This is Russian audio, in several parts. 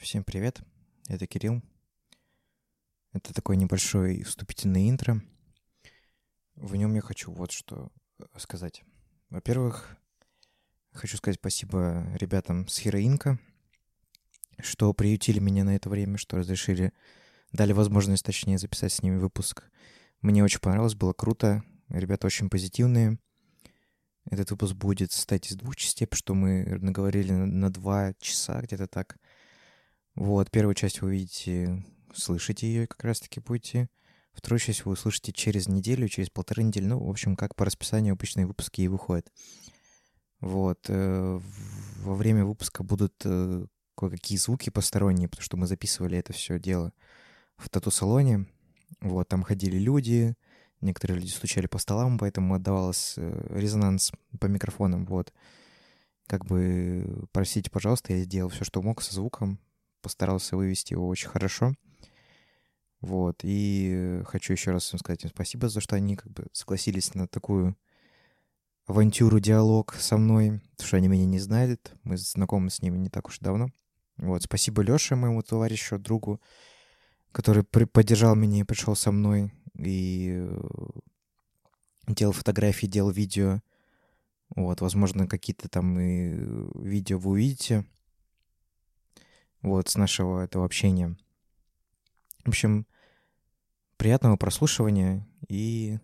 Всем привет, это Кирилл. Это такой небольшой вступительный интро. В нем я хочу вот что сказать. Во-первых, хочу сказать спасибо ребятам с Хероинка, что приютили меня на это время, что разрешили, дали возможность, точнее, записать с ними выпуск. Мне очень понравилось, было круто. Ребята очень позитивные. Этот выпуск будет состоять из двух частей, потому что мы наговорили на, на два часа, где-то так. Вот, первую часть вы увидите, слышите ее как раз-таки будете. Вторую часть вы услышите через неделю, через полторы недели. Ну, в общем, как по расписанию обычные выпуски и выходят. Вот. Э, во время выпуска будут э, кое-какие звуки посторонние, потому что мы записывали это все дело в тату-салоне. Вот, там ходили люди, некоторые люди стучали по столам, поэтому отдавалось э, резонанс по микрофонам. Вот. Как бы, простите, пожалуйста, я сделал все, что мог со звуком, постарался вывести его очень хорошо. Вот, и хочу еще раз им сказать им спасибо за что они как бы согласились на такую авантюру, диалог со мной, потому что они меня не знают, мы знакомы с ними не так уж давно. Вот, спасибо Лёше, моему товарищу, другу, который поддержал меня и пришел со мной, и э, делал фотографии, делал видео. Вот, возможно, какие-то там и видео вы увидите вот, с нашего этого общения. В общем, приятного прослушивания и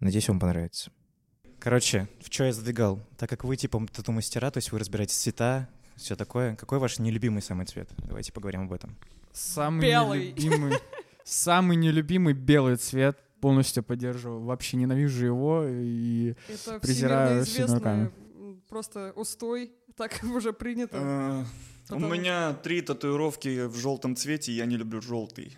надеюсь, вам понравится. Короче, в что я задвигал? Так как вы типа тату-мастера, то есть вы разбираете цвета, все такое. Какой ваш нелюбимый самый цвет? Давайте поговорим об этом. Самый Белый. нелюбимый, самый нелюбимый белый цвет. Полностью поддерживаю. Вообще ненавижу его и Это презираю всеми руками. просто устой, так уже принято. Э, У меня три татуировки в желтом цвете, и я не люблю желтый.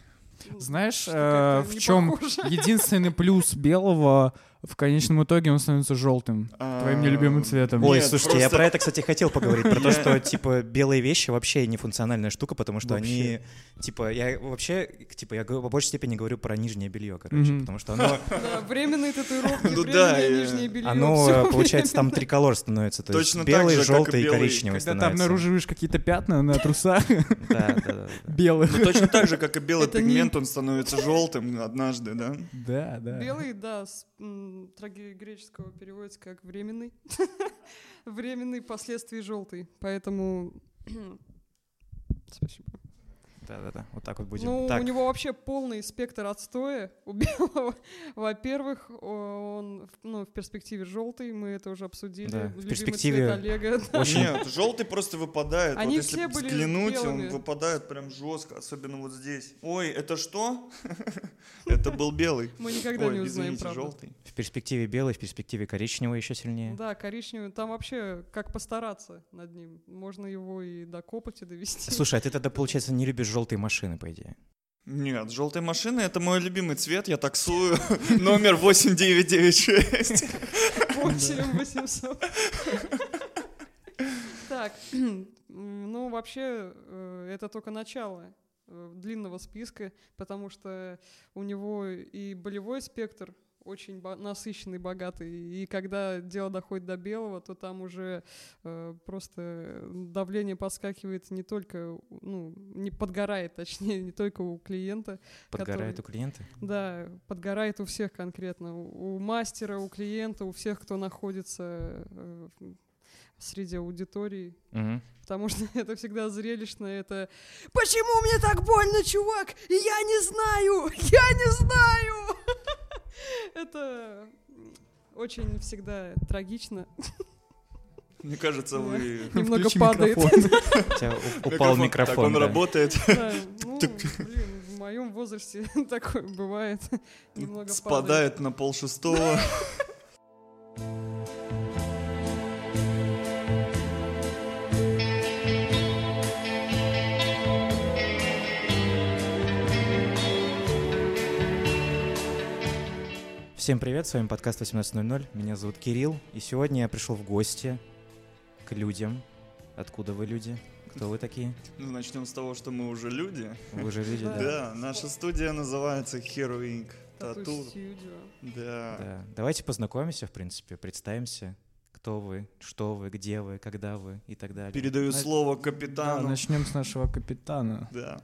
Знаешь, э, в чем похоже. единственный плюс белого в конечном итоге он становится желтым. Твоим нелюбимым цветом. Ой, Нет, слушайте, я про это, кстати, хотел поговорить, про то, что, типа, белые вещи вообще не функциональная штука, потому что они, типа, я вообще, типа, я по большей степени говорю про нижнее белье, короче, потому что оно, Да, временные татуировки, Ну временное нижнее белье. оно, э, получается, там триколор становится, то есть белый, желтый и коричневый Когда ты становится. обнаруживаешь какие-то пятна на трусах Да, да, да, да. белых. Ну, точно так же, как и белый пигмент, он становится желтым однажды, да? Да, да. Белый, да, с м, трагегреческого переводится как временный. Временный, последствий желтый. Поэтому... Спасибо. Да, да, да. Вот так вот будем. Ну, так, у него вообще полный спектр отстоя у белого. Во-первых, он в- ну, в перспективе желтый, мы это уже обсудили. Да, в перспективе цвет Олега. очень... Нет, желтый просто выпадает. Они вот если все были взглянуть, белыми. он выпадает прям жестко, особенно вот здесь. Ой, это что? Это был белый. Мы никогда не узнаем желтый. В перспективе белый, в перспективе коричневый еще сильнее. Да, коричневый. Там вообще как постараться над ним. Можно его и до копоти довести. Слушай, а ты тогда, получается, не любишь желтые машины, по идее? Нет, желтая машина это мой любимый цвет. Я таксую номер 8996. 8 800. Так, ну вообще э, это только начало э, длинного списка, потому что у него и болевой спектр очень насыщенный, богатый. И когда дело доходит до белого, то там уже э, просто давление подскакивает не только, ну, не подгорает, точнее, не только у клиента, Подгорает Который- у клиента? да, подгорает у всех конкретно. У, у мастера, у клиента, у всех, кто находится э, среди аудитории. Мгм. Потому что это всегда зрелищно, это «Почему мне так больно, чувак? Я не знаю! Я не знаю!» Это очень всегда трагично. Мне кажется, вы... Немного Включи падает. упал микрофон. Так он работает. Ну, блин, в моем возрасте такое бывает. Немного. Спадает на пол Всем привет, с вами подкаст 18.00, меня зовут Кирилл, и сегодня я пришел в гости к людям. Откуда вы люди? Кто вы такие? Ну, начнем с того, что мы уже люди. Вы же люди, Да. да? Да, наша студия называется Hero Inc. Тату. Да. Да. Давайте познакомимся, в принципе, представимся. кто вы, что вы, где вы, когда вы и так далее. Передаю слово Да, капитану. начнем с нашего капитана. Да.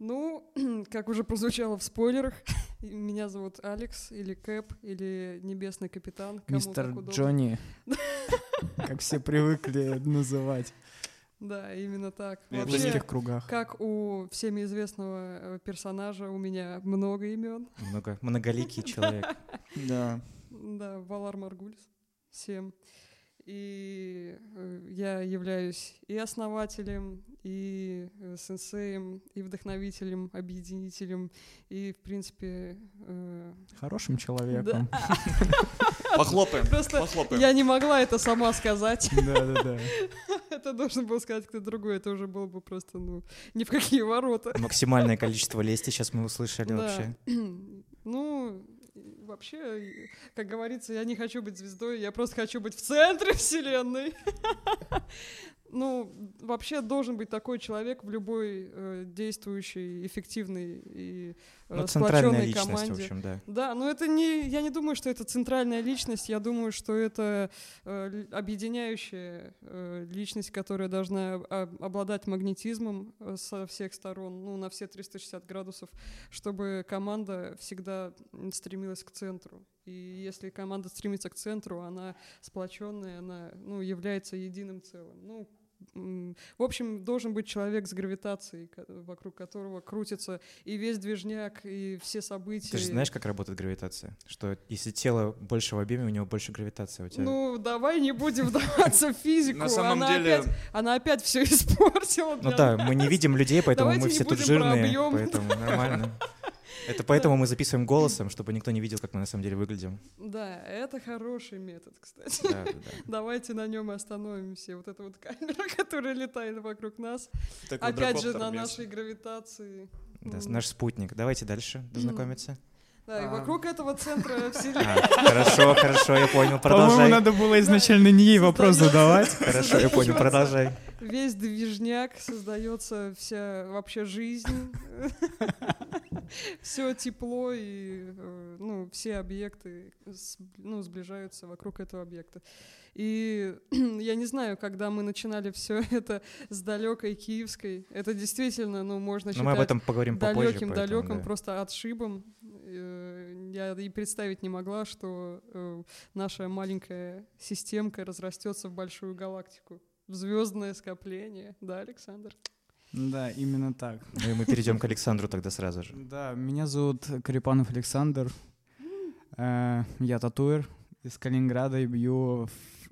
Ну, как уже прозвучало в спойлерах, меня зовут Алекс, или Кэп, или Небесный Капитан. кому Мистер. Джонни. Как все привыкли называть Да, именно так. В не- Вообще, узких кругах. как у всеми известного э, персонажа, у меня много имен. Много, многоликий человек. Да. Да, Валар Маргулис. Всем. И э, я являюсь и основателем, и э, сенсеем, и вдохновителем, объединителем, и, в принципе... э, Хорошим человеком. Похлопаем. Просто Похлопаем. я не могла это сама сказать. Да-да-да. Это должен был сказать кто-то другой. Это уже было бы просто, ну, ни в какие ворота. Максимальное количество лести сейчас мы услышали Да. вообще. Ну, вообще, как говорится, я не хочу быть звездой, я просто хочу быть в центре вселенной. Ну, вообще должен быть такой человек в любой э, действующей, эффективной и э, Ну, сплоченной личность, команде. в общем, да. Да, но это не, я не думаю, что это центральная личность, я думаю, что это э, объединяющая э, личность, которая должна обладать магнетизмом э, со всех сторон, ну, на все 360 градусов, чтобы команда всегда стремилась к центру. И если команда стремится к центру, она сплоченная, она, ну, является единым целым. Ну, в общем, должен быть человек с гравитацией, вокруг которого крутится и весь движняк, и все события. Ты же знаешь, как работает гравитация? Что если тело больше в объеме, у него больше гравитация. У тебя... Ну, давай не будем вдаваться в физику. На самом она деле, Опять, она опять все испортила. Ну да, мы не видим людей, поэтому мы все тут жирные, поэтому нормально. Это поэтому мы записываем голосом, чтобы никто не видел, как мы на самом деле выглядим. Да, это хороший метод, кстати. Да, да, да. Давайте на нем и остановимся. Вот эта вот камера, которая летает вокруг нас. такой Опять же, на нашей гравитации. Да, наш спутник. Давайте дальше знакомиться. Да, и А. вокруг этого центра вселенной. А, хорошо, хорошо, я понял. По-моему, Продолжай. надо было изначально не ей вопрос задавать. Хорошо, я понял. Продолжай. Весь движняк, создается вся вообще жизнь, все тепло и э, ну, все объекты ну, сближаются вокруг этого объекта. И я не знаю, когда мы начинали все это с далекой киевской, это действительно, ну, можно Но мы об считать этом поговорим попозже. далеким, далеким, да. просто отшибом. Э, Я и представить не могла, что э, наша маленькая системка разрастется в большую галактику, в звездное скопление. Да, Александр? Да, именно так. Ну и мы перейдем к Александру тогда сразу же. Да, меня зовут Карипанов Александр. Э, Я татуир из Калининграда и бью в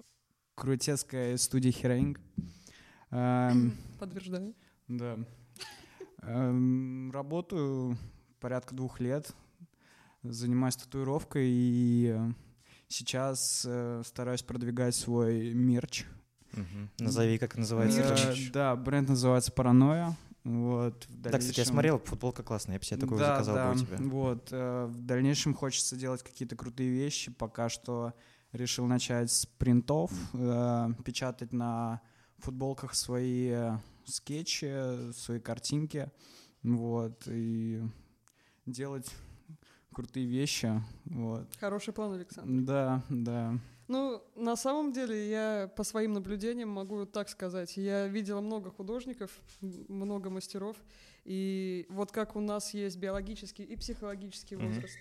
крутецкой студии Херинг. Эм, Подтверждаю. Да. Эм, Работаю порядка двух лет. Занимаюсь татуировкой и сейчас э, стараюсь продвигать свой мерч. Мгм. Назови, как называется. Э, тоже. Да, бренд называется «Паранойя». Вот, в Да, кстати, я дальнейшем- смотрел, футболка классная, я бы себе такую да, заказал да, бы у тебя. Вот, э, в дальнейшем хочется делать какие-то крутые вещи. Пока что решил начать с принтов, э, печатать на футболках свои э, скетчи, свои картинки, вот, и делать крутые вещи, вот. Хороший план, Александр. Да, да. Ну, на самом деле, я по своим наблюдениям могу так сказать. Я видела много художников, много мастеров. И вот как у нас есть биологический и психологический возраст,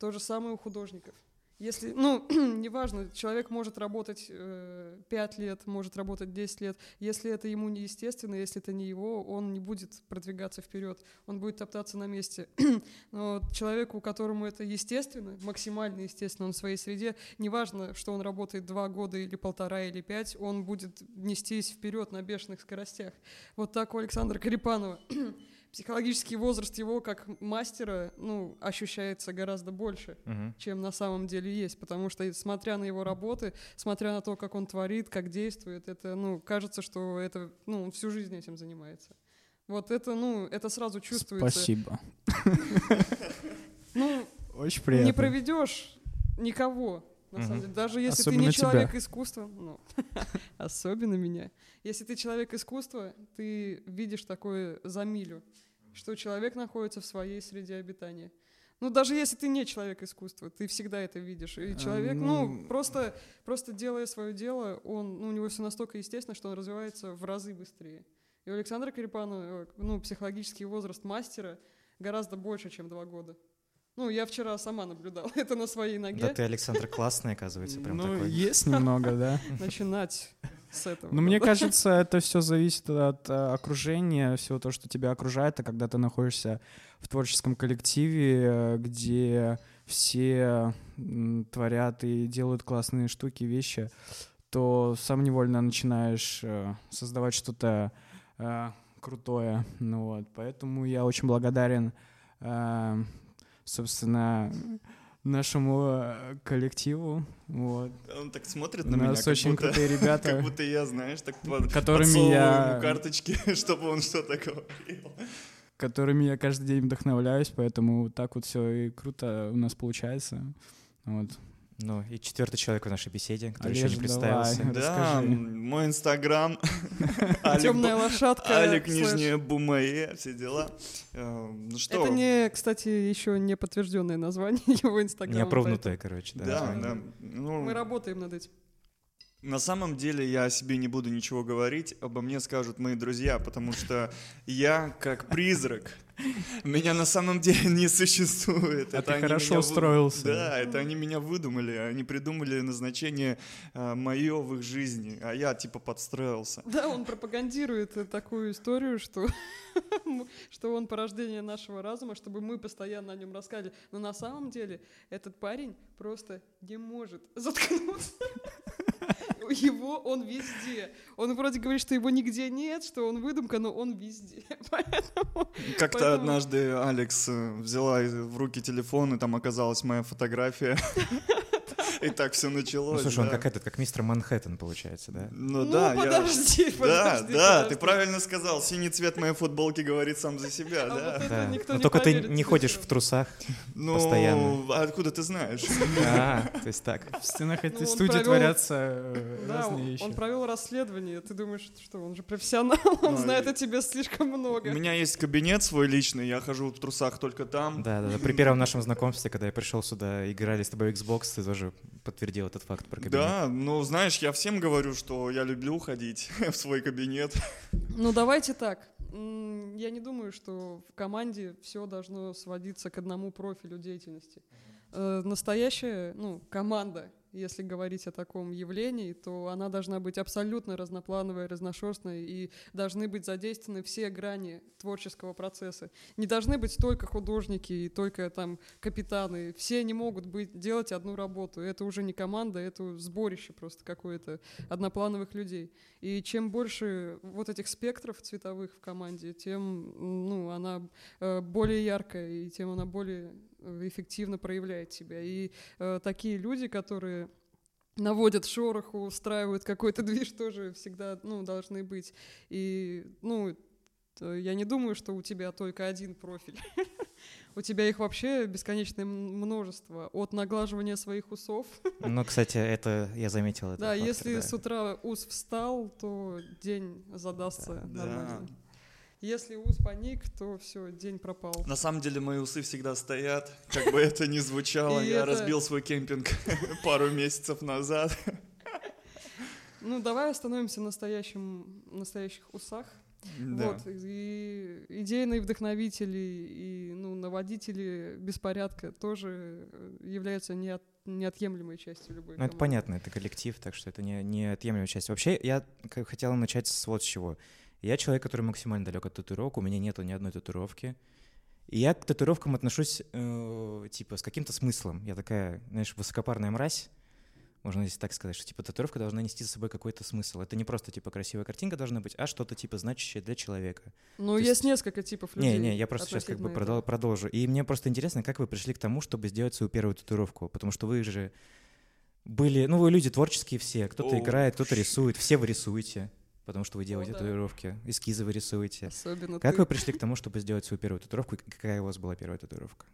то же самое у художников. Если, ну, неважно, человек может работать э, 5 лет, может работать 10 лет. Если это ему не естественно, если это не его, он не будет продвигаться вперед, он будет топтаться на месте. Но человеку, которому это естественно, максимально естественно, он в своей среде, неважно, что он работает два года или полтора или пять, он будет нестись вперед на бешеных скоростях. Вот так у Александра Карипанова. Психологический возраст его как мастера, ну, ощущается гораздо больше Мгм. чем на самом деле есть, потому что, смотря на его работы, смотря на то, как он творит, как действует, это, ну, кажется, что это, ну, он всю жизнь этим занимается. Вот это, ну, это сразу чувствуется. Спасибо. Ну, Очень не приятно. проведешь никого, на самом деле. Даже если ты не человек искусства, ну, особенно меня. Если ты человек искусства, ты видишь такое за милю, что человек находится в своей среде обитания. Ну, даже если ты не человек искусства, ты всегда это видишь. И человек, ну, ну- просто, просто делая свое дело, он, ну, у него все настолько естественно, что он развивается в разы быстрее. И у Александра Карипанова, ну, психологический возраст мастера гораздо больше, чем два года. Ну, я вчера сама наблюдала это на своей Да ноге. ты, Александр, классный, оказывается, прям Ну, такой. есть немного, да. Начинать с этого. Но мне кажется, это все зависит от э, окружения, всего то, что тебя окружает, а когда ты находишься в творческом коллективе, э, где все творят и делают классные штуки, вещи, то сам невольно начинаешь э, создавать что-то крутое. Ну вот, поэтому я очень благодарен, собственно, нашему э, коллективу. Вот. Он так смотрит У на меня, нас очень будто, крутые ребята. как будто я, знаешь, так под, Которыми я- карточки, чтобы он что-то говорил. которыми я каждый день вдохновляюсь, поэтому так вот все и круто у нас получается. Вот. Ну, и четвертый человек в нашей беседе, который еще не представился. давай. Да, Расскажи. мой инстаграм. Темная лошадка. Алик, нижнее бумае, все дела. Э, Ну что? Это не, кстати, еще не подтвержденное название его инстаграма. Не опровнутая, короче, да. Да, да. Ну, Мы работаем над этим. На самом деле я о себе не буду ничего говорить, обо мне скажут мои друзья, потому что я как призрак. Меня на самом деле не существует. А ты они хорошо меня вы- устроился. Да, это они меня выдумали, они придумали назначение мое в их жизни, а я типа подстроился. Да, он пропагандирует э, такую историю, что, что он порождение нашего разума, чтобы мы постоянно о нем рассказывали. Но на самом деле этот парень просто не может заткнуться. Его он везде. Он вроде говорит, что его нигде нет, что он выдумка, но он везде. Поэтому Как-то Поэтому- однажды Алекс э, взяла в руки телефон, и там оказалась моя фотография. И так все Ну, началось. слушай, он да. как этот, как мистер Манхэттен, получается, да? Ну, Ну, да, я- подожди, Да, подожди, да, подожди. ты правильно сказал. Синий цвет моей футболки говорит сам за себя, А да. вот Да. никто Но не только ты поверит не тебе ходишь в трусах. Ну, постоянно. а откуда ты знаешь? А, то есть так. В стенах этой Ну, он студии провел- творятся э, Да, разные он, вещи. он провел расследование. Ты думаешь, что он же профессионал, он Ну, знает о тебе слишком У много. меня есть кабинет свой личный, я хожу в трусах только там. Да, да, да. При первом нашем знакомстве, когда я пришел сюда, играли с тобой в Xbox, ты тоже подтвердил этот факт про кабинет. Да, ну знаешь, я всем говорю, что я люблю ходить в свой кабинет. Ну, давайте так. Я не думаю, что в команде все должно сводиться к одному профилю деятельности. Э, Настоящая, ну, команда, если говорить о таком явлении, то она должна быть абсолютно разноплановой, разношерстной, и должны быть задействованы все грани творческого процесса. Не должны быть только художники и только там капитаны. Все не могут быть, делать одну работу. Это уже не команда, это сборище просто какое-то одноплановых людей. И чем больше вот этих спектров цветовых в команде, тем ну, она э, более яркая, и тем она более эффективно проявляет себя. И э, такие люди, которые наводят шороху, устраивают какой-то движ, тоже всегда ну, должны быть. И ну, т- я не думаю, что у тебя только один профиль. У тебя их вообще бесконечное множество. От наглаживания своих усов Ну, кстати, это я заметил. этот да, фактор, если да. с утра ус встал, то день задастся Да. нормально. Если ус паник, то все, день пропал. На самом деле мои усы всегда стоят, как бы это ни звучало. Я это- разбил свой кемпинг пару месяцев назад. Ну, давай остановимся на настоящем, настоящих усах. Да. Вот, и идейные вдохновители и ну, наводители беспорядка тоже э, являются неот- неотъемлемой частью любой Ну, это команды. понятно, это коллектив, так что это не, не отъемлемая часть. Вообще, я хотел начать с вот с чего. Я человек, который максимально далек от татуировок, у меня нету ни одной татуировки. И я к татуировкам отношусь, э, типа, с каким-то смыслом. Я такая, знаешь, высокопарная мразь, можно здесь так сказать, что, типа, татуировка должна нести за собой какой-то смысл. Это не просто, типа, красивая картинка должна быть, а что-то, типа, значащее для человека. Ну, то есть, есть- несколько типов людей. Не, не, я просто сейчас как бы продол- продолжу. И мне просто интересно, как вы пришли к тому, чтобы сделать свою первую татуировку, потому что вы же были, ну вы люди творческие все, кто-то О, играет, кто-то ш- рисует, все вы рисуете, потому что вы делаете да. татуировки, эскизы вы рисуете. Особенно Как ты. вы пришли к тому, чтобы сделать свою первую татуировку, и какая у вас была первая татуировка?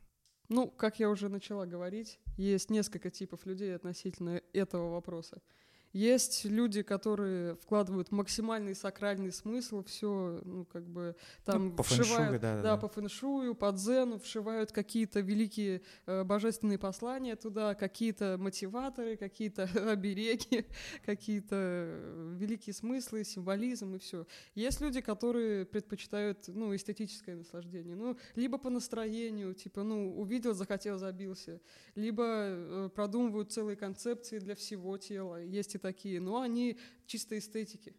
Ну, как я уже начала говорить, есть несколько типов людей относительно этого вопроса. Есть люди, которые вкладывают максимальный сакральный смысл, все, ну, как бы, там Ну, по вшивают, да, да, да. по фэншую, по дзену, вшивают какие-то великие э, божественные послания туда, какие-то мотиваторы, какие-то обереги, какие-то великие смыслы, символизм и все. Есть люди, которые предпочитают, ну, эстетическое наслаждение, ну, либо по настроению, типа, ну, увидел, захотел, забился, либо э, продумывают целые концепции для всего тела, есть и такие, но они чисто эстетики.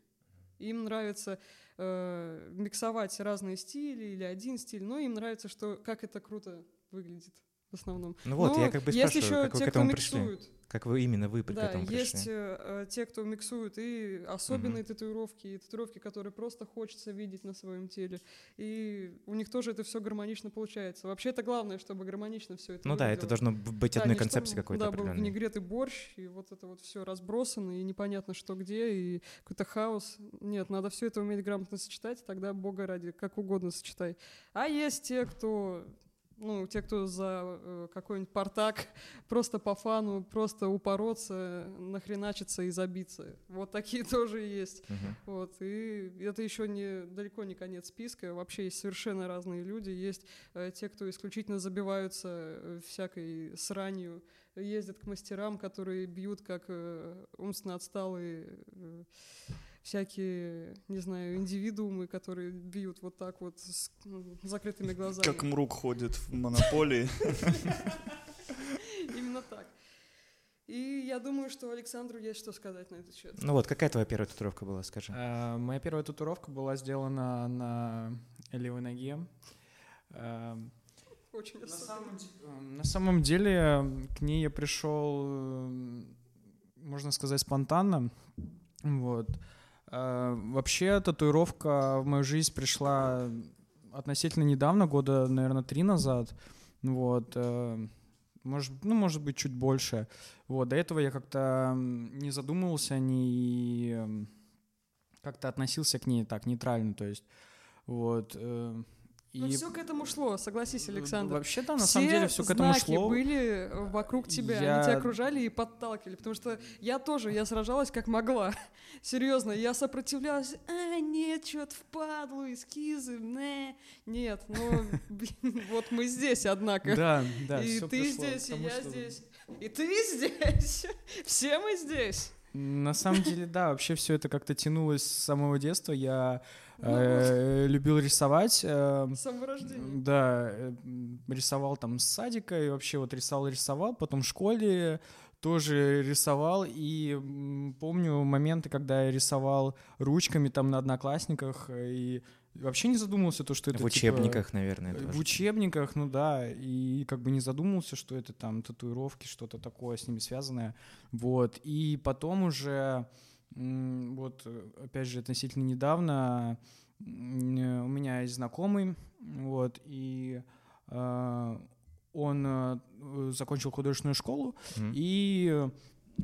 Им нравится э, миксовать разные стили или один стиль, но им нравится, что как это круто выглядит в основном. Ну вот, Но я как бы есть спрашиваю, еще как вы те, к кто этому пришли? миксуют. Как вы именно вы к Да, этому есть пришли? э, э, те, кто миксует и особенные татуировки, и татуировки, которые просто хочется видеть на своем теле. И у них тоже это все гармонично получается. Вообще это главное, чтобы гармонично все это Ну да, это выглядело. должно быть Да, одной концепции какой-то Да, был винегрет и борщ, и вот это вот все разбросано, и непонятно, что где, и какой-то хаос. Нет, надо все это уметь грамотно сочетать, тогда бога ради, как угодно сочетай. А есть те, кто ну, те, кто за э, какой-нибудь портак, просто по фану, просто упороться, нахреначиться и забиться. Вот такие тоже есть. Мгм. Вот, и это еще не, далеко не конец списка. Вообще есть совершенно разные люди. Есть э, те, кто исключительно забиваются э, всякой сранью, ездят к мастерам, которые бьют как умственно отсталые всякие, не знаю, индивидуумы, которые бьют вот так вот с м, закрытыми глазами. Как Мрук ходит в монополии. Именно так. И я думаю, что Александру есть что сказать на этот счет. Ну вот, какая твоя первая татуировка была, скажи? Э, Моя первая татуировка была сделана на левой ноге. Э, Очень На самом, э, на самом деле к ней я пришел, можно сказать, спонтанно. Вот. Э, Вообще татуировка в мою жизнь пришла относительно недавно, года, наверное, три назад. Вот. э, Может, ну, может быть, чуть больше. Вот. До этого я как-то не задумывался, не м, как-то относился к ней так нейтрально, то есть вот. Э, Но все к этому шло, согласись, Александр. Вообще, да, на все самом деле все к этому знаки шло. были вокруг тебя, Я- они тебя окружали и подталкивали, потому что я тоже, я сражалась как могла, серьезно, я сопротивлялась, а, нет, что-то впадлу, эскизы, не, нет, ну, вот мы здесь, однако, Да, да, и ты здесь, и я здесь, и ты здесь, все мы здесь. На самом деле, да, вообще все это как-то тянулось с самого детства. Я Ну э, любил рисовать. э, С самого рождения. Да, э, рисовал там с садика и вообще вот рисовал, рисовал. Потом в школе тоже рисовал. И помню моменты, когда я рисовал ручками там на одноклассниках и вообще не задумывался то, что это В типа, учебниках, наверное. В тоже. учебниках, ну да, и как бы не задумывался, что это там татуировки, что-то такое с ними связанное. Вот. И потом уже, вот, э, опять же, относительно недавно э, у меня есть знакомый, вот, и э, он э, э, закончил художественную школу, Мгм. и э,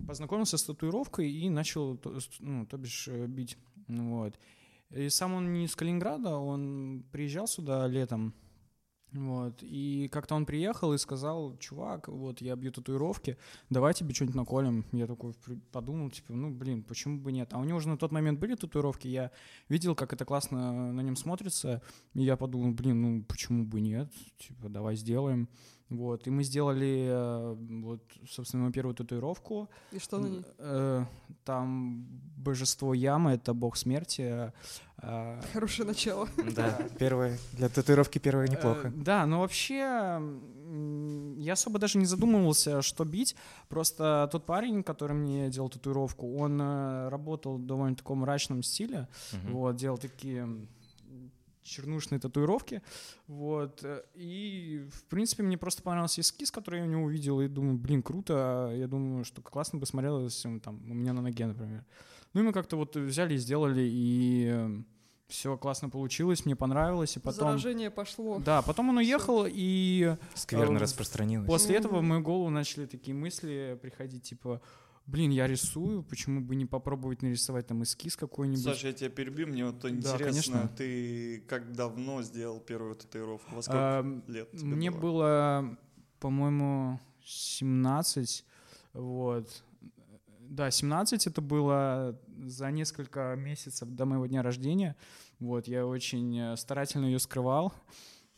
познакомился с татуировкой и начал, ну, то бишь, э, бить. Вот. И сам он не из Калининграда, он приезжал сюда летом. Вот. И как-то он приехал и сказал, чувак, вот я бью татуировки, давай тебе что-нибудь наколем. Я такой подумал, типа, ну, блин, почему бы нет? А у него уже на тот момент были татуировки, я видел, как это классно на нем смотрится, и я подумал, блин, ну, почему бы нет? Типа, давай сделаем. Вот, и мы сделали, э, вот, собственно, мою первую татуировку. И что на ней? Э, Там божество Яма, это бог смерти. э, Хорошее начало. Да, первое. Для татуировки первое неплохо. Да, но вообще я особо даже не задумывался, что бить. Просто тот парень, который мне делал татуировку, он работал в довольно таком мрачном стиле. Вот, делал такие чернушные татуировки. Вот. э, И, в принципе, мне просто понравился эскиз, который я у него увидел, и думаю, блин, круто. Я думаю, что классно бы смотрелось там, у меня на ноге, например. Ну и мы как-то вот взяли и сделали, и все классно получилось, мне понравилось, и потом... Заражение пошло. Да, потом он уехал, и Скверно э, распространилось. после этого в мою голову начали такие мысли приходить, типа, блин, я рисую, почему бы не попробовать нарисовать там эскиз какой-нибудь? Саша, я тебя перебью, мне вот Да, интересно, конечно. ты как давно сделал первую татуировку? Во сколько Ам, лет Мне было? было, по-моему, 17, вот. Да, 17 это было за несколько месяцев до моего дня рождения. Вот, я очень э, старательно ее скрывал.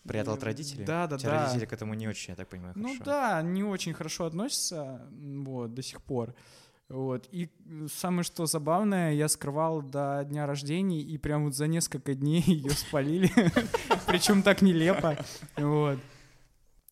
Прятал от родителей? Да, да, да. родители к этому не очень, я так понимаю, Ну хорошо. да, не очень хорошо относятся, вот, до сих пор. Вот. И самое что забавное, я скрывал до дня рождения, и прям вот за несколько дней ее спалили. Причем так нелепо. Вот.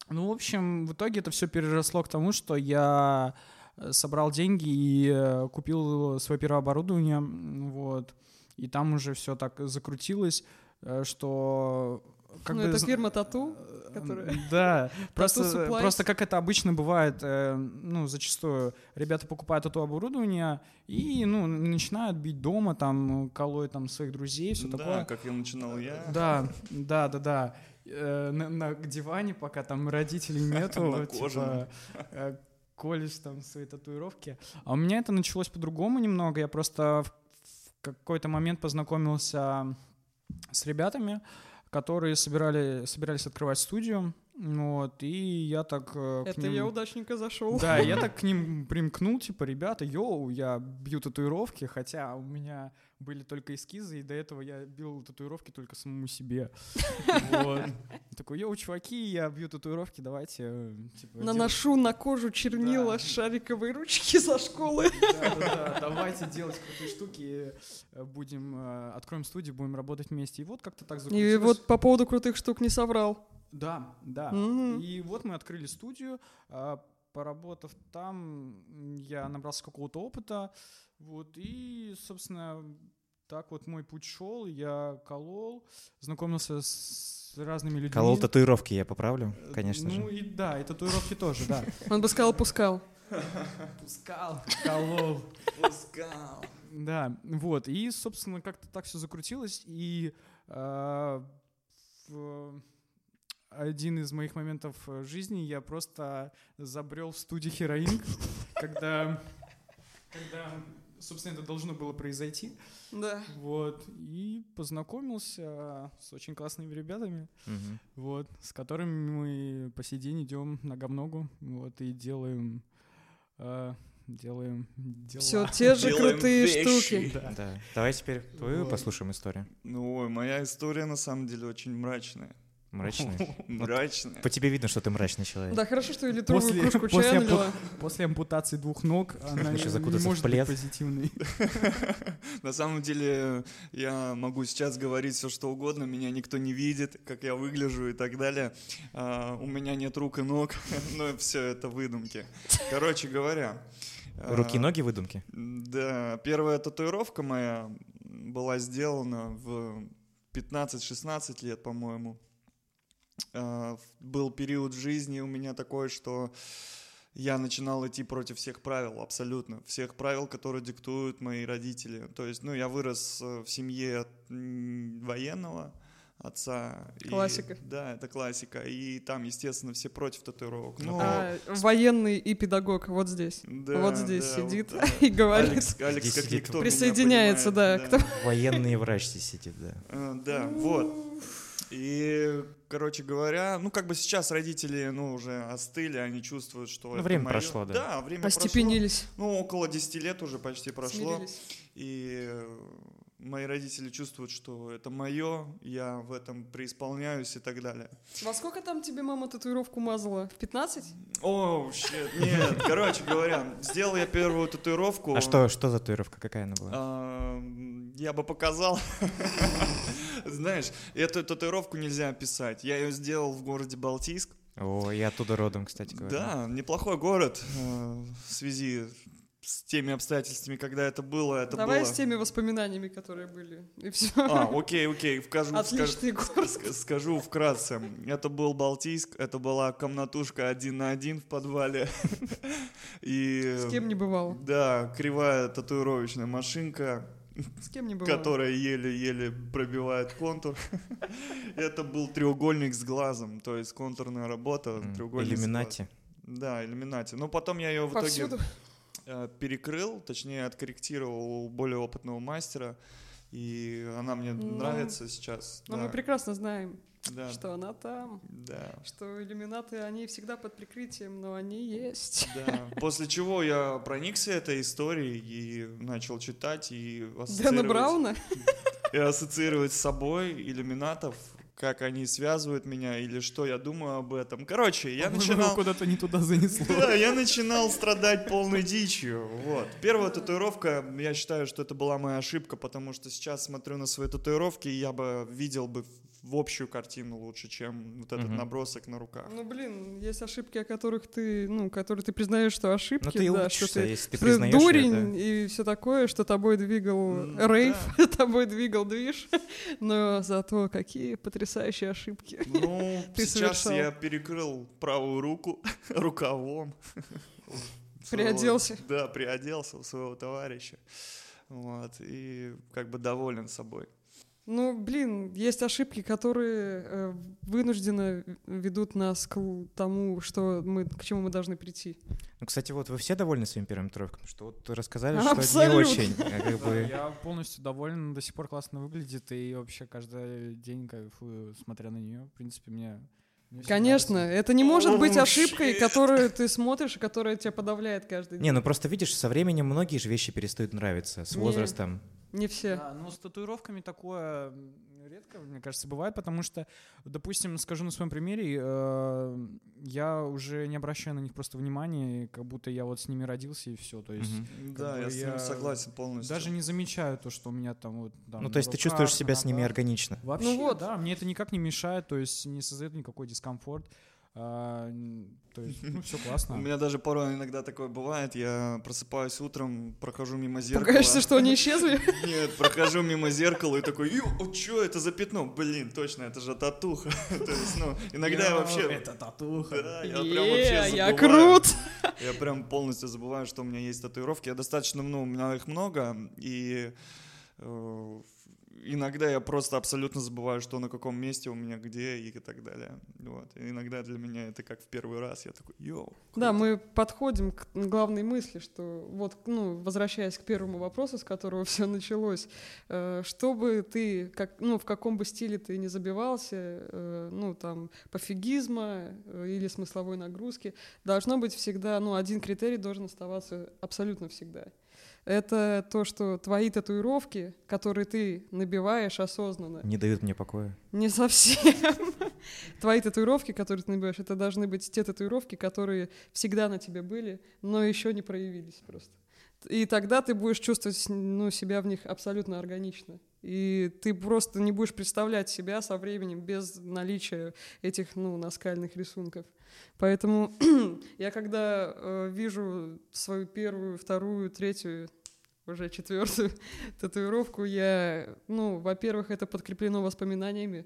Ну, в общем, в итоге это все переросло к тому, что я э, собрал деньги и э, купил свое первое оборудование, вот. И там уже все так закрутилось, э, что как ну, бы это фирма Тату, которая- Да, просто, просто как это обычно бывает, э, ну, зачастую ребята покупают это оборудование и, ну, начинают бить дома, там, колоть там своих друзей, все да, такое. как я начинал я. Да, да, да, да. Э, На, на диване, пока там родителей нету, типа, э, колешь там свои татуировки. А у меня это началось по-другому немного. Я просто в в какой-то момент познакомился с ребятами, которые собирали, собирались открывать студию. Вот, и я так э, Это ним... я удачненько зашел. Да, я так к ним примкнул, типа, ребята, йоу, я бью татуировки, хотя у меня были только эскизы, и до этого я бил татуировки только самому себе. Вот. Такой, йоу, чуваки, я бью татуировки, давайте, э, типа... дел- Наношу на кожу чернила Да. шариковой ручки со школы. Да-да-да, давайте делать крутые штуки, э, будем, э, откроем студию, будем работать вместе. И вот как-то так И закрутилось. вот по поводу крутых штук не соврал. Да, да. Мгм. И вот мы открыли студию, а, поработав там, я набрался какого-то опыта, вот, и, собственно, так вот мой путь шел, я колол, знакомился с разными людьми. Колол татуировки, я поправлю, конечно Ну же. и да, и татуировки тоже, да. Он бы сказал, пускал. Пускал, колол. Пускал. Да, вот, и, собственно, как-то так все закрутилось, и а, в один из моих моментов э, жизни я просто забрел в студию хероин, когда, когда, собственно, это должно было произойти, Да. вот, и познакомился с очень классными ребятами, Мгм. вот, с которыми мы по сей день идем нога в ногу, вот, и делаем, э, делаем дела. Все те же Делаем крутые вещи. штуки. Да. Да. Давай теперь твою Вот. послушаем историю. Ну, ой, моя история на самом деле очень мрачная. Мрачная. Мрачная. По тебе видно, что ты мрачный человек. Да, хорошо, что я литровую После- кружку после чая ампу- налила. После ампутации двух ног она Еще не может быть позитивной. На самом деле, я могу сейчас говорить все, что угодно, меня никто не видит, как я выгляжу и так далее. А, у меня нет рук и ног, но все это выдумки. Короче говоря... а, Руки, ноги, выдумки. Да, первая татуировка моя была сделана в 15-16 лет, по-моему. А, в- Был период в жизни у меня такой, что я начинал идти против всех правил, абсолютно. Всех правил, которые диктуют мои родители. То есть, ну, я вырос э, в семье военного отца. и- Классика. да, это классика. И там, естественно, все против татуировок. Но- А военный и педагог вот здесь. да, вот здесь да, вот сидит так. и говорит. Алекс, Алекс Здесь как сидит. никто меня Присоединяется, да, понимает, кто- Военный врач здесь сидит, да. Э, Да, вот. И, короче говоря, ну, как бы сейчас родители, ну, уже остыли, они чувствуют, что Ну, это время моё. прошло, да. Да, время прошло. Остепенились. Ну, около 10 лет уже почти прошло. смирились. И э, мои родители чувствуют, что это мое, я в этом преисполняюсь и так далее. Во сколько там тебе мама татуировку мазала? В 15? О, щет, нет, короче говоря, сделал я первую татуировку. А что, что за татуировка, какая она была? Я бы показал. Знаешь, эту татуировку нельзя описать. Я ее сделал в городе Балтийск. О, я оттуда родом, кстати говоря. Да, неплохой город э, в связи с теми обстоятельствами, когда это было. Это Давай было... с теми воспоминаниями, которые были. И все. А, окей, окей, вкажу, Отличный скажу, город. ск- скажу вкратце. Это был Балтийск, это была комнатушка один на один в подвале. И... С кем не бывало. Да, кривая татуировочная машинка, С кем не бывало. которая еле-еле пробивает контур. Это был треугольник с глазом, то есть контурная работа, треугольник Иллюминати. Да, иллюминати. Но потом я ее в итоге перекрыл, точнее откорректировал у более опытного мастера. И она мне Ну, нравится сейчас. Но да, мы прекрасно знаем, да, что она там, да. что иллюминаты, они всегда под прикрытием, но они есть. Да. После чего я проникся этой историей и начал читать и Дэна ассоциировать, Брауна? и ассоциировать с собой иллюминатов, как они связывают меня или что я думаю об этом. Короче, я начинал... куда-то не туда занесло. Да, я начинал страдать полной дичью. Вот. Первая татуировка, я считаю, что это была моя ошибка, потому что сейчас смотрю на свои татуировки, и я бы видел бы в общую картину лучше, чем вот этот Мгм. набросок на руках. Ну, блин, есть ошибки, о которых ты, ну, которые ты признаешь, что ошибки, Ну ты да, что учишься, ты, если ты что признаешь дурень это. и все такое, что тобой двигал М, рейв, тобой двигал движ, но зато какие потрясающие ошибки. Ну, Ты сейчас совершал. я перекрыл правую руку рукавом. Приоделся. Своего- Да, приоделся у своего товарища. Вот, и как бы доволен собой. Ну, блин, есть ошибки, которые э, вынужденно ведут нас к тому, что мы, к чему мы должны прийти. Ну, кстати, вот вы все довольны своими первыми татуировками? Что вот рассказали, что Абсолютно. не очень. а как Да, бы... Я полностью доволен, до сих пор классно выглядит, и вообще каждый день кайфую, смотря на нее. В принципе, мне... Конечно, это не может быть Oh, ошибкой, shit. которую ты смотришь и которая тебя подавляет каждый день. Не, ну просто видишь, со временем многие же вещи перестают нравиться, с Не. возрастом. Не все. Да, ну с татуировками такое редко, мне кажется, бывает, потому что, допустим, скажу на своем примере, э, я уже не обращаю на них просто внимания, как будто я вот с ними родился и все. То есть как Да, я с ним согласен полностью. даже не замечаю то, что у меня там вот. там Ну, то есть ты руках, чувствуешь на себя с ними органично. Вообще, Ну вот. да, мне это никак не мешает, то есть не создает никакой дискомфорт. А, то есть, ну, все У классно. меня даже порой иногда такое бывает. Я просыпаюсь утром, прохожу мимо зеркала. Пугаешься, что они исчезли? Нет, прохожу мимо зеркала и такой, ё, что это за пятно? Блин, точно, это же татуха. То есть, ну, иногда я вообще... Это татуха. Да, я прям вообще я крут! Я прям полностью забываю, что у меня есть татуировки. Я достаточно, ну, у меня их много, и э, иногда я просто абсолютно забываю, что на каком месте у меня где и так далее. Вот. И иногда для меня это как в первый раз. Я такой, йоу. Да, круто». мы подходим к главной мысли, что вот, ну, возвращаясь к первому вопросу, с которого все началось, э, чтобы ты, как, ну, в каком бы стиле ты не забивался, э, ну, там, пофигизма э, или смысловой нагрузки, должно быть всегда, ну, один критерий должен оставаться абсолютно всегда. Это то, что твои татуировки, которые ты набиваешь осознанно, Не дают мне покоя. не совсем. Твои татуировки, которые ты набиваешь, это должны быть те татуировки, которые всегда на тебе были, но еще не проявились просто. И тогда ты будешь чувствовать ну, себя в них абсолютно органично. И ты просто не будешь представлять себя со временем без наличия этих ну, наскальных рисунков. Поэтому я когда э, вижу свою первую, вторую, третью, уже четвертую татуировку, я, ну, во-первых, это подкреплено воспоминаниями.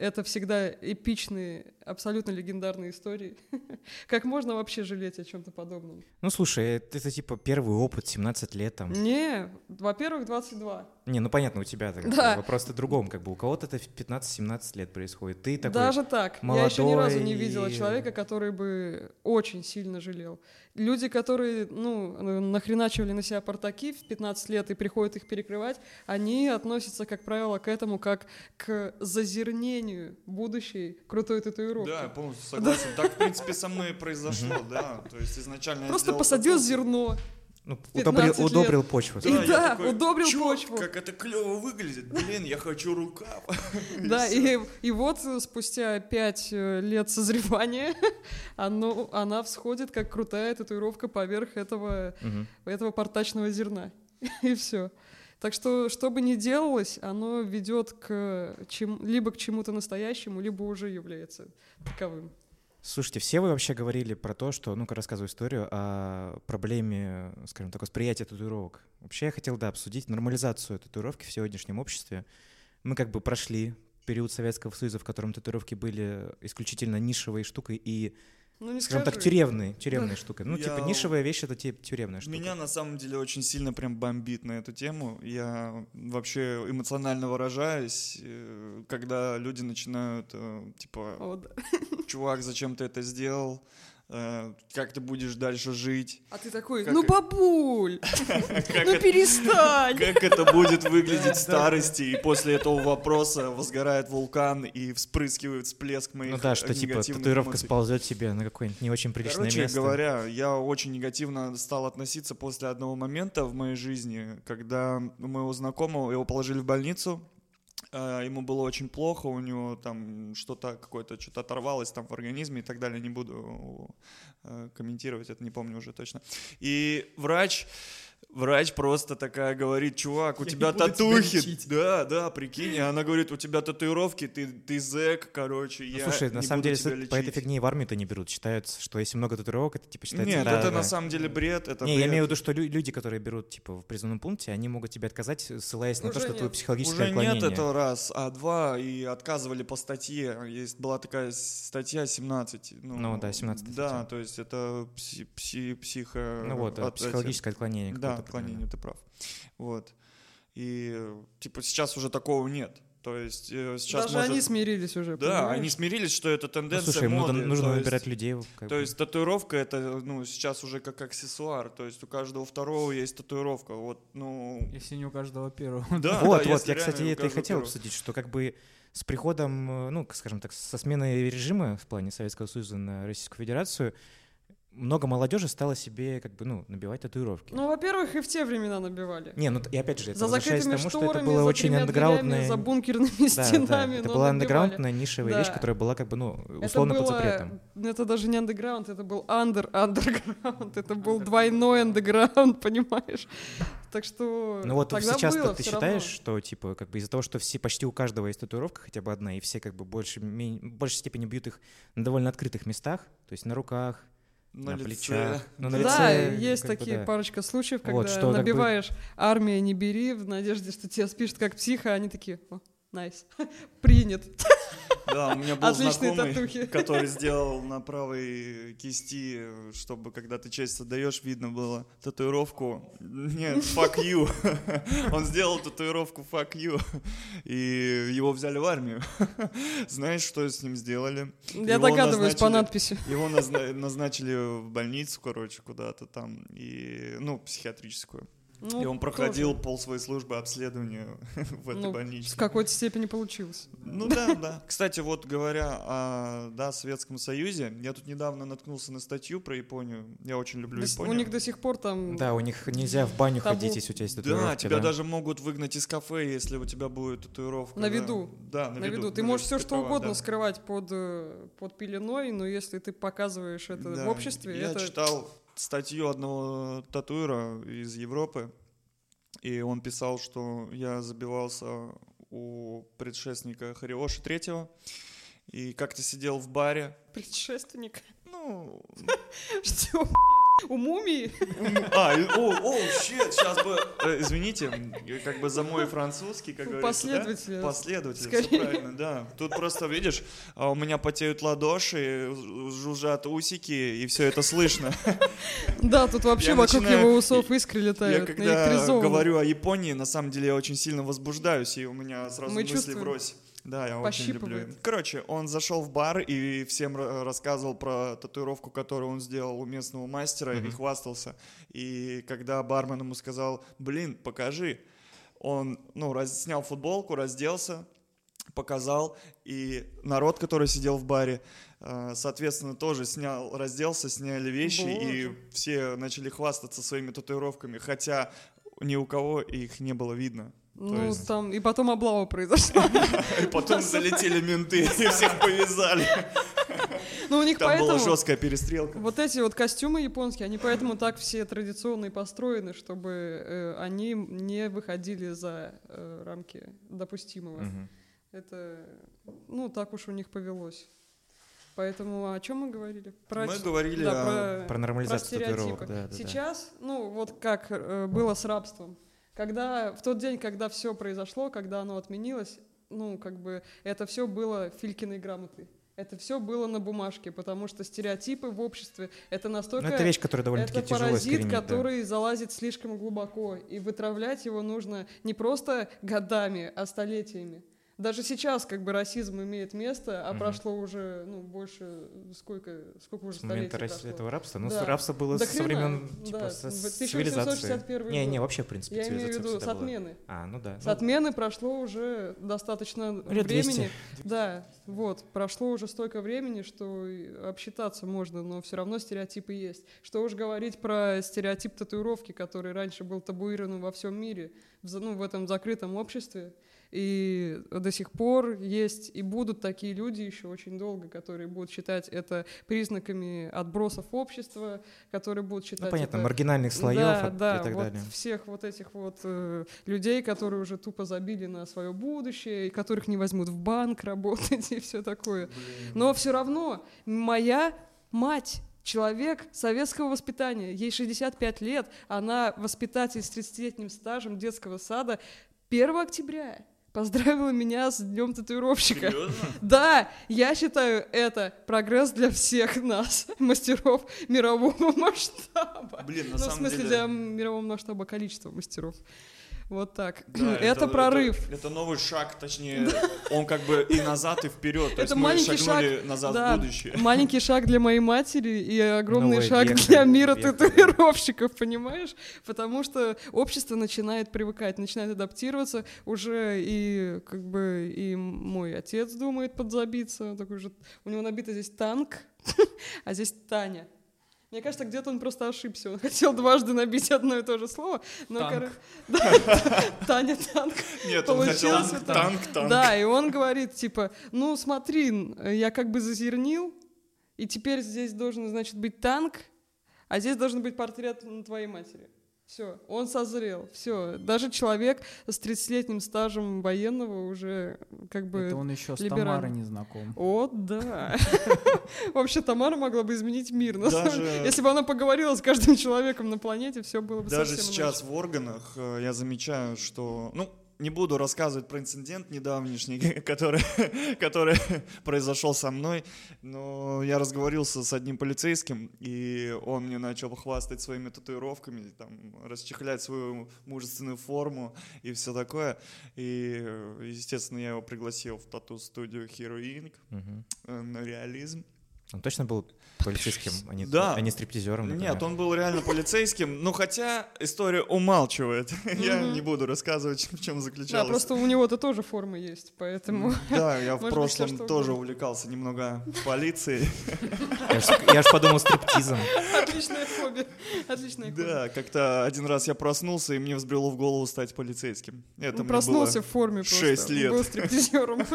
Это всегда эпичные, абсолютно легендарные истории. Как можно вообще жалеть о чем-то подобном? Ну, слушай, это, это типа первый опыт, 17 лет там. Не, во-первых, 22. Не, ну понятно, у тебя так, Да. вопрос-то другом, как бы у кого-то это в 15-17 лет происходит. Ты такой, Даже так. Я еще ни разу не молодой видела и- человека, который бы очень сильно жалел. Люди, которые, ну, нахреначивали на себя портаки в 15 лет и приходят их перекрывать, они относятся, как правило, к этому как к зазернению будущей крутой татуировки. Да, я полностью согласен. Так, в принципе, со мной и произошло, да. То есть изначально Просто посадил зерно. ну, 15 удобрил, лет. удобрил почву. И я да, такой, удобрил «Чё, почву». Как это клево выглядит. Блин, я хочу рукав. Да, и, и вот спустя пять э, лет созревания оно, она всходит как крутая татуировка поверх этого, Мгм. этого портачного зерна. И все. Так что, что бы ни делалось, оно ведет к чем, либо к чему-то настоящему, либо уже является таковым. Слушайте, все вы вообще говорили про то, что, ну-ка рассказываю историю о проблеме, скажем так, восприятия татуировок. Вообще я хотел, да, обсудить нормализацию татуировки в сегодняшнем обществе. Мы как бы прошли период Советского Союза, в котором татуировки были исключительно нишевой штукой и, Ну, не скажем так, тюремной, тюремной штукой. Ну, Я- типа, нишевая вещь — это те- тюремная штука. Меня на самом деле очень сильно прям бомбит на эту тему. Я вообще эмоционально выражаюсь, э, когда люди начинают, э, типа, О, да. чувак, зачем ты это сделал? Э, как ты будешь дальше жить, А ты такой, Как ну бабуль, ну перестань. как это будет выглядеть в старости, и после этого вопроса возгорает вулкан и вспрыскивает всплеск моих Ну да, что типа татуировка сползет тебе на какое-нибудь не очень приличное Короче место. говоря, я очень негативно стал относиться после одного момента в моей жизни, когда у моего знакомого его положили в больницу, ему было очень плохо, у него там что-то какое-то что-то оторвалось там в организме и так далее, не буду э, комментировать, это не помню уже точно. И врач Врач просто такая говорит, чувак, у Я тебя тебя татухи. лечить. Да, да, прикинь. И она говорит, у тебя татуировки, ты, ты зэк, короче. Ну, я слушай, на самом буду деле тебя по этой лечить». фигне и в армию-то не берут. Считается, что если много татуировок, это типа считается... Нет, да, это да. на самом деле бред. Это Не, бред. я имею в виду, что лю- люди, которые берут, типа, в призывном пункте, они могут тебе отказать, ссылаясь на то, Уже что твое нет. психологическое Уже отклонение. нет это раз, а два, и отказывали по статье. Есть была такая статья 17. Ну, Ну да, 17 Да, статья. то есть это пси, пси- психо... Ну вот, от- психологическое отклонение. Да, отклонение, ты прав. Вот. И, типа, сейчас уже такого нет. То есть э, сейчас Даже может- они смирились уже, Да, понимаешь? они смирились, что это Ну, тенденция слушай, им нужно, моды. нужно то выбирать есть- людей. как То бы. есть татуировка это, ну, сейчас уже как аксессуар. То есть у каждого второго есть татуировка. Вот, ну, Если не у каждого первого. да, вот, да, вот, я, кстати, это и хотел первого. обсудить, что как бы с приходом, э, ну, скажем так, со сменой режима в плане Советского Союза на Российскую Федерацию, много молодежи стало себе, как бы, ну, набивать татуировки. Ну, во-первых, и в те времена набивали. Не, ну, и опять же, это за возвращаясь к закрытыми тому, что шторами, это было за очень андеграундное... за бункерными Да, да, стенами, это но была андеграундная нишевая вещь, Да. которая была как бы, ну, Это условно под было- запретом. Это даже не андеграунд, это был андер андерграунд. Это был двойной андеграунд, понимаешь? Так что Ну вот тогда сейчас было ты считаешь, равно. что типа как бы из-за того, что все почти у каждого есть татуировка хотя бы одна, и все как бы больше в большей степени бьют их на довольно открытых местах, то есть на руках, На, на, лице. плечах, ну, на да, лице, есть как бы, такие да. парочка случаев, когда Вот, что как бы- набиваешь «армия, не бери» в надежде, что тебя спишут как психа, а они такие «О, найс, принят». Да, у меня был Отличные знакомый, татухи. который сделал на правой кисти, чтобы когда ты честь отдаешь, видно было татуировку. Нет, fuck you. Он сделал татуировку fuck you. И его взяли в армию. Знаешь, что с ним сделали? Я Его догадываюсь по надписи. Его назна- назначили в больницу, короче, куда-то там, и, ну, психиатрическую. Ну, и он тоже. проходил пол своей службы обследования в этой Ну, больнице. В какой-то степени получилось. Ну да, да. Кстати, вот говоря о да, Советском Союзе, я тут недавно наткнулся на статью про Японию. Я очень люблю До Японию. У них до сих пор там... Да, у них нельзя в баню Табу. ходить, если у тебя есть да, татуировки. тебя да. даже могут выгнать из кафе, если у тебя будет татуировка. На да. виду. Да, на, на виду. виду. Ты на можешь все что права, угодно да. скрывать под, э, под пеленой, но если ты показываешь это Да. в обществе, Я это... читал статью одного татуира из Европы, и он писал, что я забивался у предшественника Хариоши Третьего, и как-то сидел в баре. Предшественник. Ну, Что? У мумии? А, о, о, щит, сейчас бы, э, извините, как бы за мой французский, как говорится, да? Последователь. Последователь, Скорее. все правильно, да. Тут просто, видишь, а у меня потеют ладоши, жужжат усики, и все это слышно. Да, тут вообще Я вокруг начинаю- его усов искры Я летают. когда наэлектризованные. говорю о Японии, на самом деле я очень сильно возбуждаюсь, и у меня сразу Мы мысли чувствуем. врозь. Да, я очень люблю. Короче, он зашел в бар и всем ра- рассказывал про татуировку, которую он сделал у местного мастера, и Мгм. хвастался. И когда бармен ему сказал, блин, покажи, он, ну, раз- снял футболку, разделся, показал, и народ, который сидел в баре, э, соответственно, тоже снял, разделся, сняли вещи, и Боже. все начали хвастаться своими татуировками, хотя ни у кого их не было видно. Ну, есть- там, и потом облава произошла. И потом залетели менты и всех повязали. Ну, у них Там была поэтому... жесткая перестрелка. Вот эти вот костюмы японские, они поэтому так все традиционные построены, чтобы э, они не выходили за э, рамки допустимого. Мгм. Это, ну, так уж у них повелось. Поэтому о чем мы говорили? Про Мы говорили да, о... про- Про нормализацию про татуировок, да, да, да. Сейчас, ну, вот как э, было с рабством. Когда, в тот день, когда все произошло, когда оно отменилось, ну, как бы, это все было Филькиной грамотой. Это все было на бумажке, потому что стереотипы в обществе это Ну, настолько... это вещь, которая довольно-таки тяжело паразит, искоренить, да. который залазит слишком глубоко, и вытравлять его нужно не просто годами, а столетиями. Даже сейчас как бы расизм имеет место, а Мгм. прошло уже, ну, больше, сколько, сколько уже С момента прошло? этого рабства. Ну, Да. с- рабство было Да со времен, да, типа, со- в с 1861 цивилизации. Не, не, вообще, в принципе, Я имею в виду с всегда была. отмены. А, ну да. С Ну, отмены прошло уже достаточно Лет времени. 200. Да, вот, прошло уже столько времени, что обсчитаться можно, но все равно стереотипы есть. Что уж говорить про стереотип татуировки, который раньше был табуирован во всем мире, в, ну, в этом закрытом обществе. И до сих пор есть и будут такие люди еще очень долго, которые будут считать это признаками отбросов общества, которые будут считать ну, понятно, это маргинальных слоев да, от- да, и так вот далее. всех вот этих вот э, людей, которые уже тупо забили на свое будущее, и которых не возьмут в банк работать и все такое. Но все равно моя мать человек советского воспитания, ей 65 лет, она воспитатель с 30-летним стажем детского сада 1 октября поздравила меня с днем татуировщика. Серьезно? Да, я считаю это прогресс для всех нас, мастеров мирового масштаба. Блин, на ну, в самом смысле, деле... для мирового масштаба количества мастеров. Вот так. Да, это, прорыв. Это, это новый шаг, точнее, он как бы и назад, и вперед. То Это есть мы маленький шагнули назад да. в будущее. Маленький шаг для моей матери и огромный Новый шаг век, для мира век, татуировщиков, понимаешь? Потому что общество начинает привыкать, начинает адаптироваться. Уже и как бы и мой отец думает подзабиться. Такой же, у него набито здесь танк, а здесь Таня. Мне кажется, где-то он просто ошибся. Он хотел дважды набить одно и то же слово. Но, Танк. Таня танк. Нет, он хотел Получилось танк, танк. Да, и он говорит, типа, ну смотри, н- я как бы зазернил, и теперь здесь должен, значит, быть танк, а здесь должен быть портрет твоей матери. Все, он созрел, все. Даже человек с 30-летним стажем военного уже как бы... Это он еще с. Тамарой не знаком. О, да. Вообще, Тамара могла бы изменить мир. Даже-. Если бы она поговорила с каждым человеком на планете, все было бы Даже совсем сейчас иначе. в органах э, я замечаю, что, ну, не буду рассказывать про инцидент недавнешний, который, который произошел со мной, но я разговорился с одним полицейским, и он мне начал хвастать своими татуировками, там, расчехлять свою мужественную форму и все такое. И, естественно, я его пригласил в тату-студию Hero Inc. Мгм. э, на реализм. Он точно был полицейским, а не, Да. а не стриптизером, например. Нет, он был реально полицейским, но хотя история умалчивает. Я не буду рассказывать, в чем Да, заключалась. просто у него-то тоже форма есть, поэтому... Да, я в прошлом тоже увлекался немного полицией. Я ж, подумал стриптизом. Отличное хобби. Отличное хобби. Да, как-то один раз я проснулся, и мне взбрело в голову стать полицейским. Это мне проснулся в форме просто. шесть лет. Был стриптизером.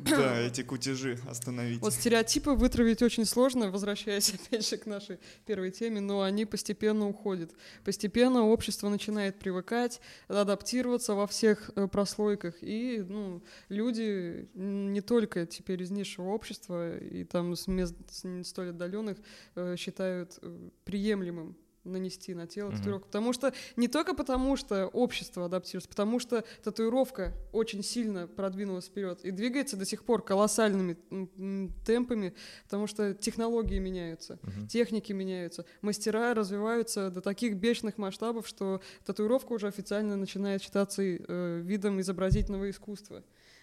Да, эти кутежи остановить. Вот стереотипы вытравить очень сложно, возвращаясь опять же к нашей первой теме, но они постепенно уходят. Постепенно общество начинает привыкать, адаптироваться во всех э, прослойках. И ну, люди не только теперь из низшего общества и там с мест не столь отдаленных э, считают э, приемлемым нанести на тело Мгм. татуировку. Потому что не только потому, что общество адаптируется, потому что татуировка очень сильно продвинулась вперед и двигается до сих пор колоссальными темпами, потому что технологии меняются, Мгм. техники меняются, мастера развиваются до таких бешеных масштабов, что татуировка уже официально начинает считаться э, видом изобразительного искусства.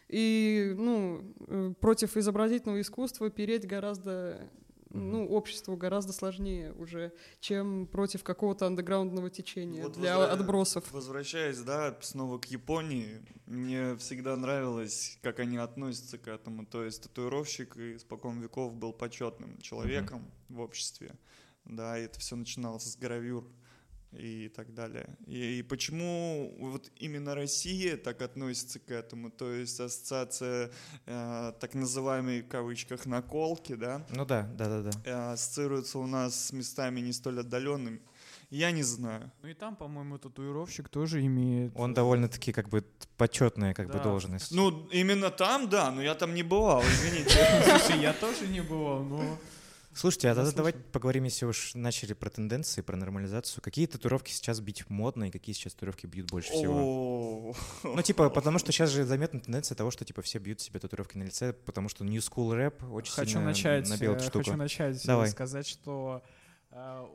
И ну, э, против изобразительного искусства переть гораздо. Ну, обществу гораздо сложнее уже, чем против какого-то андеграундного течения Вот для возра- отбросов. Возвращаясь, да, снова к Японии, мне всегда нравилось, как они относятся к этому. То есть татуировщик испокон веков был почетным человеком в обществе. Да, и это все начиналось с гравюр и так далее. И, и почему вот именно Россия так относится к этому? То есть ассоциация э, так называемой в кавычках наколки, да, Ну да, да, да, да. э, ассоциируется у нас с местами не столь отдаленными. Я не знаю. Ну и там, по-моему, татуировщик тоже имеет... Он довольно-таки как бы почетная как бы Да. должность. Ну, именно там, да, но я там не бывал, извините. Слушай, я тоже не бывал, но... Слушайте, а тогда давайте поговорим, если уж начали про тенденции, про нормализацию. Какие татуировки сейчас бить модно и какие сейчас татуировки бьют больше всего? Ну, типа, потому что сейчас же заметна тенденция того, что, типа, все бьют себе татуировки на лице, потому что new school рэп очень Хочу сильно начать, набил э, эту штуку. хочу начать э, Давай. сказать, что э,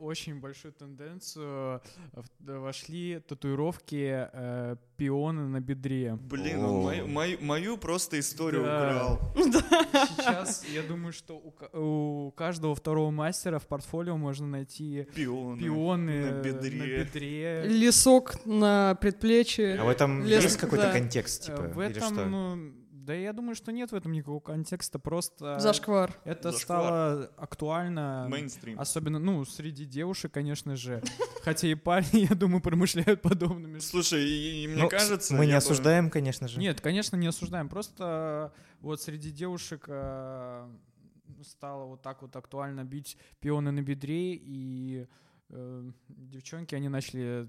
очень большую тенденцию э, вошли татуировки э, пионы на бедре. Блин, О. он мою, мою- мою просто историю Да. украл. Сейчас я думаю, что у, у каждого второго мастера в портфолио можно найти Пионы. пионы на э, бедре. на бедре. Лесок на предплечье. А в этом Лес- есть какой-то да. контекст, Э, типа, в или этом, что? Да я думаю, что нет в этом никакого контекста, просто Зашквар. это Зашквар. стало актуально, Мейнстрим. особенно, ну, среди девушек, конечно же, хотя и парни, я думаю, промышляют подобными. Слушай, и, и мне Ну, кажется... мы не осуждаем, конечно же. Нет, конечно, не осуждаем, просто э, вот среди девушек э, стало вот так вот актуально бить пионы на бедре, и э, девчонки, они начали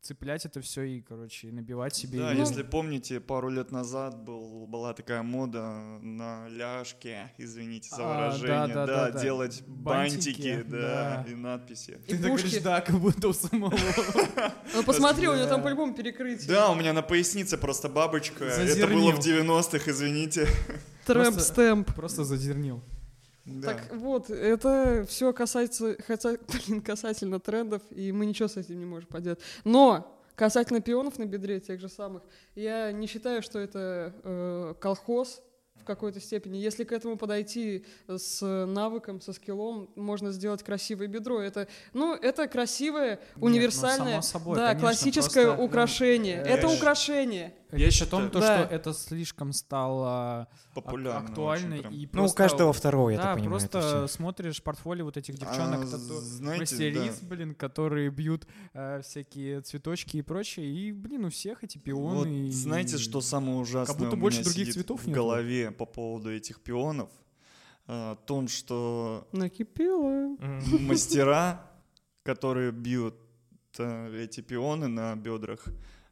цеплять это все и, короче, набивать себе. Да, и- если помните, пару лет назад был, была такая мода на ляжке, извините за А, выражение, да, да, да, да. делать Бантики, бантики, да, да. и надписи. Ты И так говоришь, да, как будто у самого. Ну посмотри, у него там по-любому перекрытие. Да, у меня на пояснице просто бабочка. Это было в Зазернил. 90-х, извините. Трэп-стемп. Просто задернил. Так вот, это все касается, хотя, блин, касательно трендов, и мы ничего с этим не можем поделать. Но касательно пионов на бедре тех же самых, я не считаю, что это э, колхоз какой-то степени. Если к этому подойти с навыком, со скиллом, можно сделать красивое бедро. Это, ну, это красивое, ну, универсальное, само собой, да, конечно, классическое просто, ну, украшение. э, это украшение. Я Речь о том, считаю- то, Да. что это слишком стало ак- Популярно. актуально очень прям. и Ну, у просто- каждого второго, я да, так понимаю, просто смотришь портфолио вот этих девчонок, А, тату- знаете, мастериц, да. блин, которые бьют э, всякие цветочки и прочее, и, блин, у всех эти пионы. Вот и- знаете, что самое ужасное будто у больше других сидит цветов в голове по поводу этих пионов? А, В том, что Накипело. Мастера, которые бьют э, эти пионы на бедрах,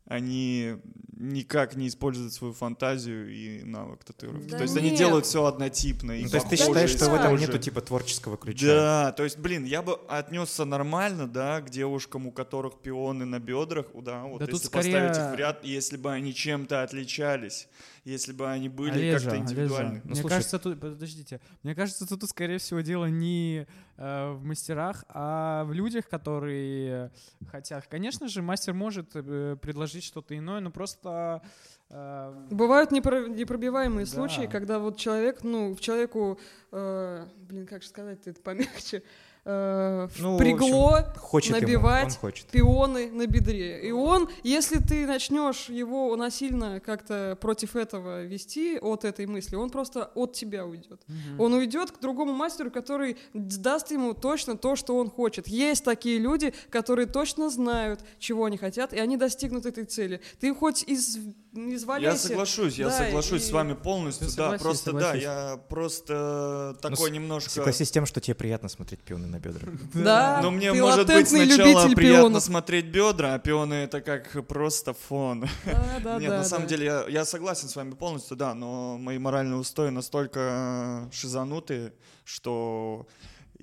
они никак не используют свою фантазию и навык татуировки. Да то есть они нет. делают все однотипно. и Ну, то есть ты считаешь, что в этом нету типа творческого ключа? Да, то есть, блин, я бы отнесся нормально, да, к девушкам, у которых пионы на бедрах, да, вот Да тут если поставить скорее- их в ряд, если бы они чем-то отличались, если бы они были Олежа, как-то индивидуальны. Ну, Мне слушай- кажется, тут, подождите, мне кажется, тут, скорее всего, дело не э, в мастерах, а в людях, которые хотят. Конечно же, мастер может э, предложить что-то иное, но просто... э, Бывают непро- непробиваемые Да. случаи, когда вот человек, ну, в человеку, э, блин, как же сказать это помягче, э, Ну, впрягло Хочет ему, набивать он хочет. пионы на бедре. И он, если ты начнешь его насильно как-то против этого вести, от этой мысли, он просто от тебя уйдет. мгм. Он уйдет к другому мастеру, который даст ему точно то, что он хочет. Есть такие люди, которые точно знают, чего они хотят, и они достигнут этой цели. Ты хоть из, Я изваляйся. соглашусь, я Да, соглашусь и- с вами полностью, Да, да, согласись, просто, да, согласись. я просто такой с- немножко... Согласись с тем, что тебе приятно смотреть пионы на бедрах. Да, Но мне, может быть, сначала приятно смотреть бедра, а пионы это как просто фон. Да, да, Нет, да, на самом да. деле я, я согласен с вами полностью, да, но мои моральные устои настолько шизанутые, что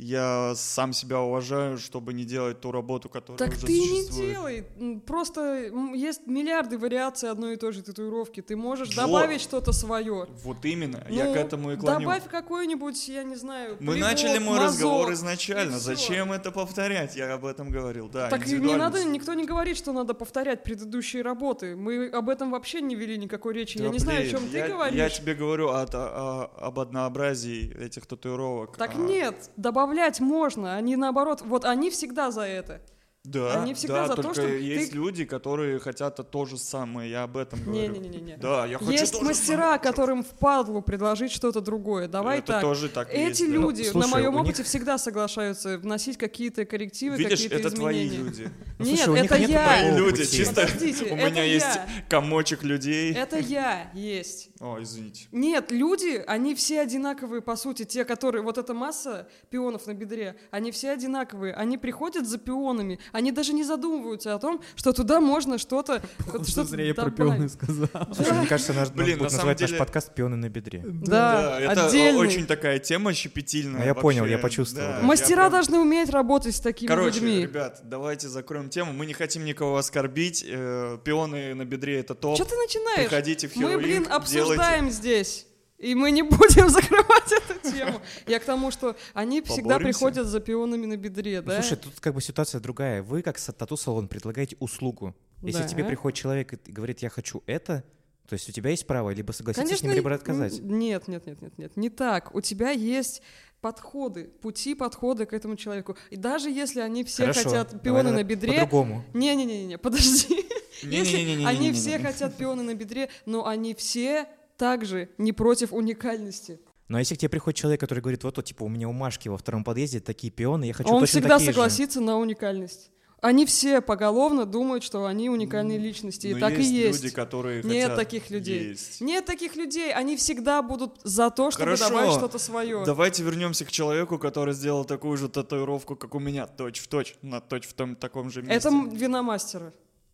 я сам себя уважаю, чтобы не делать ту работу, которая Так уже ты не делай. Просто есть миллиарды вариаций одной и той же татуировки. Ты можешь Вот. добавить что-то свое. Вот именно, я Ну, к этому и клоню. Добавь какой-нибудь, я не знаю, Мы плевок, начали мой мазок. разговор изначально. Зачем это повторять? Я об этом говорил. Да, Так не надо, никто не говорит, что надо повторять предыдущие работы. Мы об этом вообще не вели никакой речи. Да, я не знаю, о блин, чем я, ты говоришь. Я тебе говорю от- о- о- об однообразии этих татуировок. Так А, нет, добавлять можно. Они наоборот, вот они всегда за это. Да, Они всегда да, за то, только что есть ты- люди, которые хотят то же самое. Я об этом говорю. Не-не-не-не. Да, я хочу Есть то мастера, самое. которым впадлу предложить что-то другое. Давай Это так. тоже так и Эти есть, да. люди Ну, слушай, на моем у них- опыте всегда соглашаются вносить какие-то коррективы, Видишь, какие-то это твои изменения. люди. Ну, Нет, слушай, у них это я. Твои люди, чисто Подождите, у меня есть комочек людей. Это я есть. О, извините. Нет, люди, они все одинаковые, по сути. Те, которые... Вот эта масса пионов на бедре, они все одинаковые. Они приходят за пионами, они даже не задумываются о том, что туда можно что-то... вот Что что-то зря я про пионы сказал. Слушай, мне кажется, наш Блин, будет на называть наш подкаст «Пионы на бедре». Да, это отдельный. очень такая тема щепетильная. А я понял, я почувствовал, Да, да. я Мастера прям- должны уметь работать с такими Короче, людьми. ребят, давайте закроем тему. Мы не хотим никого оскорбить. Э, Пионы на бедре это топ. Что ты начинаешь? Приходите в Мы, блин, Link, обсуждаем здесь. И мы не будем закрывать эту тему. Я к тому, что они всегда Поборемся? приходят с пионами на бедре, Ну, да? Слушай, тут как бы ситуация другая. Вы, как са- тату-салон, предлагаете услугу. Если Да. тебе приходит человек и говорит, я хочу это, то есть у тебя есть право либо согласиться с Конечно, ним, либо отказать. Нет, нет, нет, нет, нет, не так. У тебя есть подходы, пути подхода к этому человеку. И даже если они все Хорошо, хотят давай пионы тогда на бедре... По-другому. Не-не-не, подожди. Если они все хотят пионы на бедре, но они все также не против уникальности. Но если к тебе приходит человек, который говорит, вот, вот типа, у меня у Машки во втором подъезде такие пионы, я хочу Он точно всегда такие же». согласится на уникальность. Они все поголовно думают, что они уникальные личности. И Но так и есть. люди, которые Нет хотят таких людей. есть. Нет таких людей. Они всегда будут за то, чтобы Хорошо. добавить что-то свое. Давайте вернемся к человеку, который сделал такую же татуировку, как у меня, точь в точь, на точь в том таком же месте. Это вина мастера.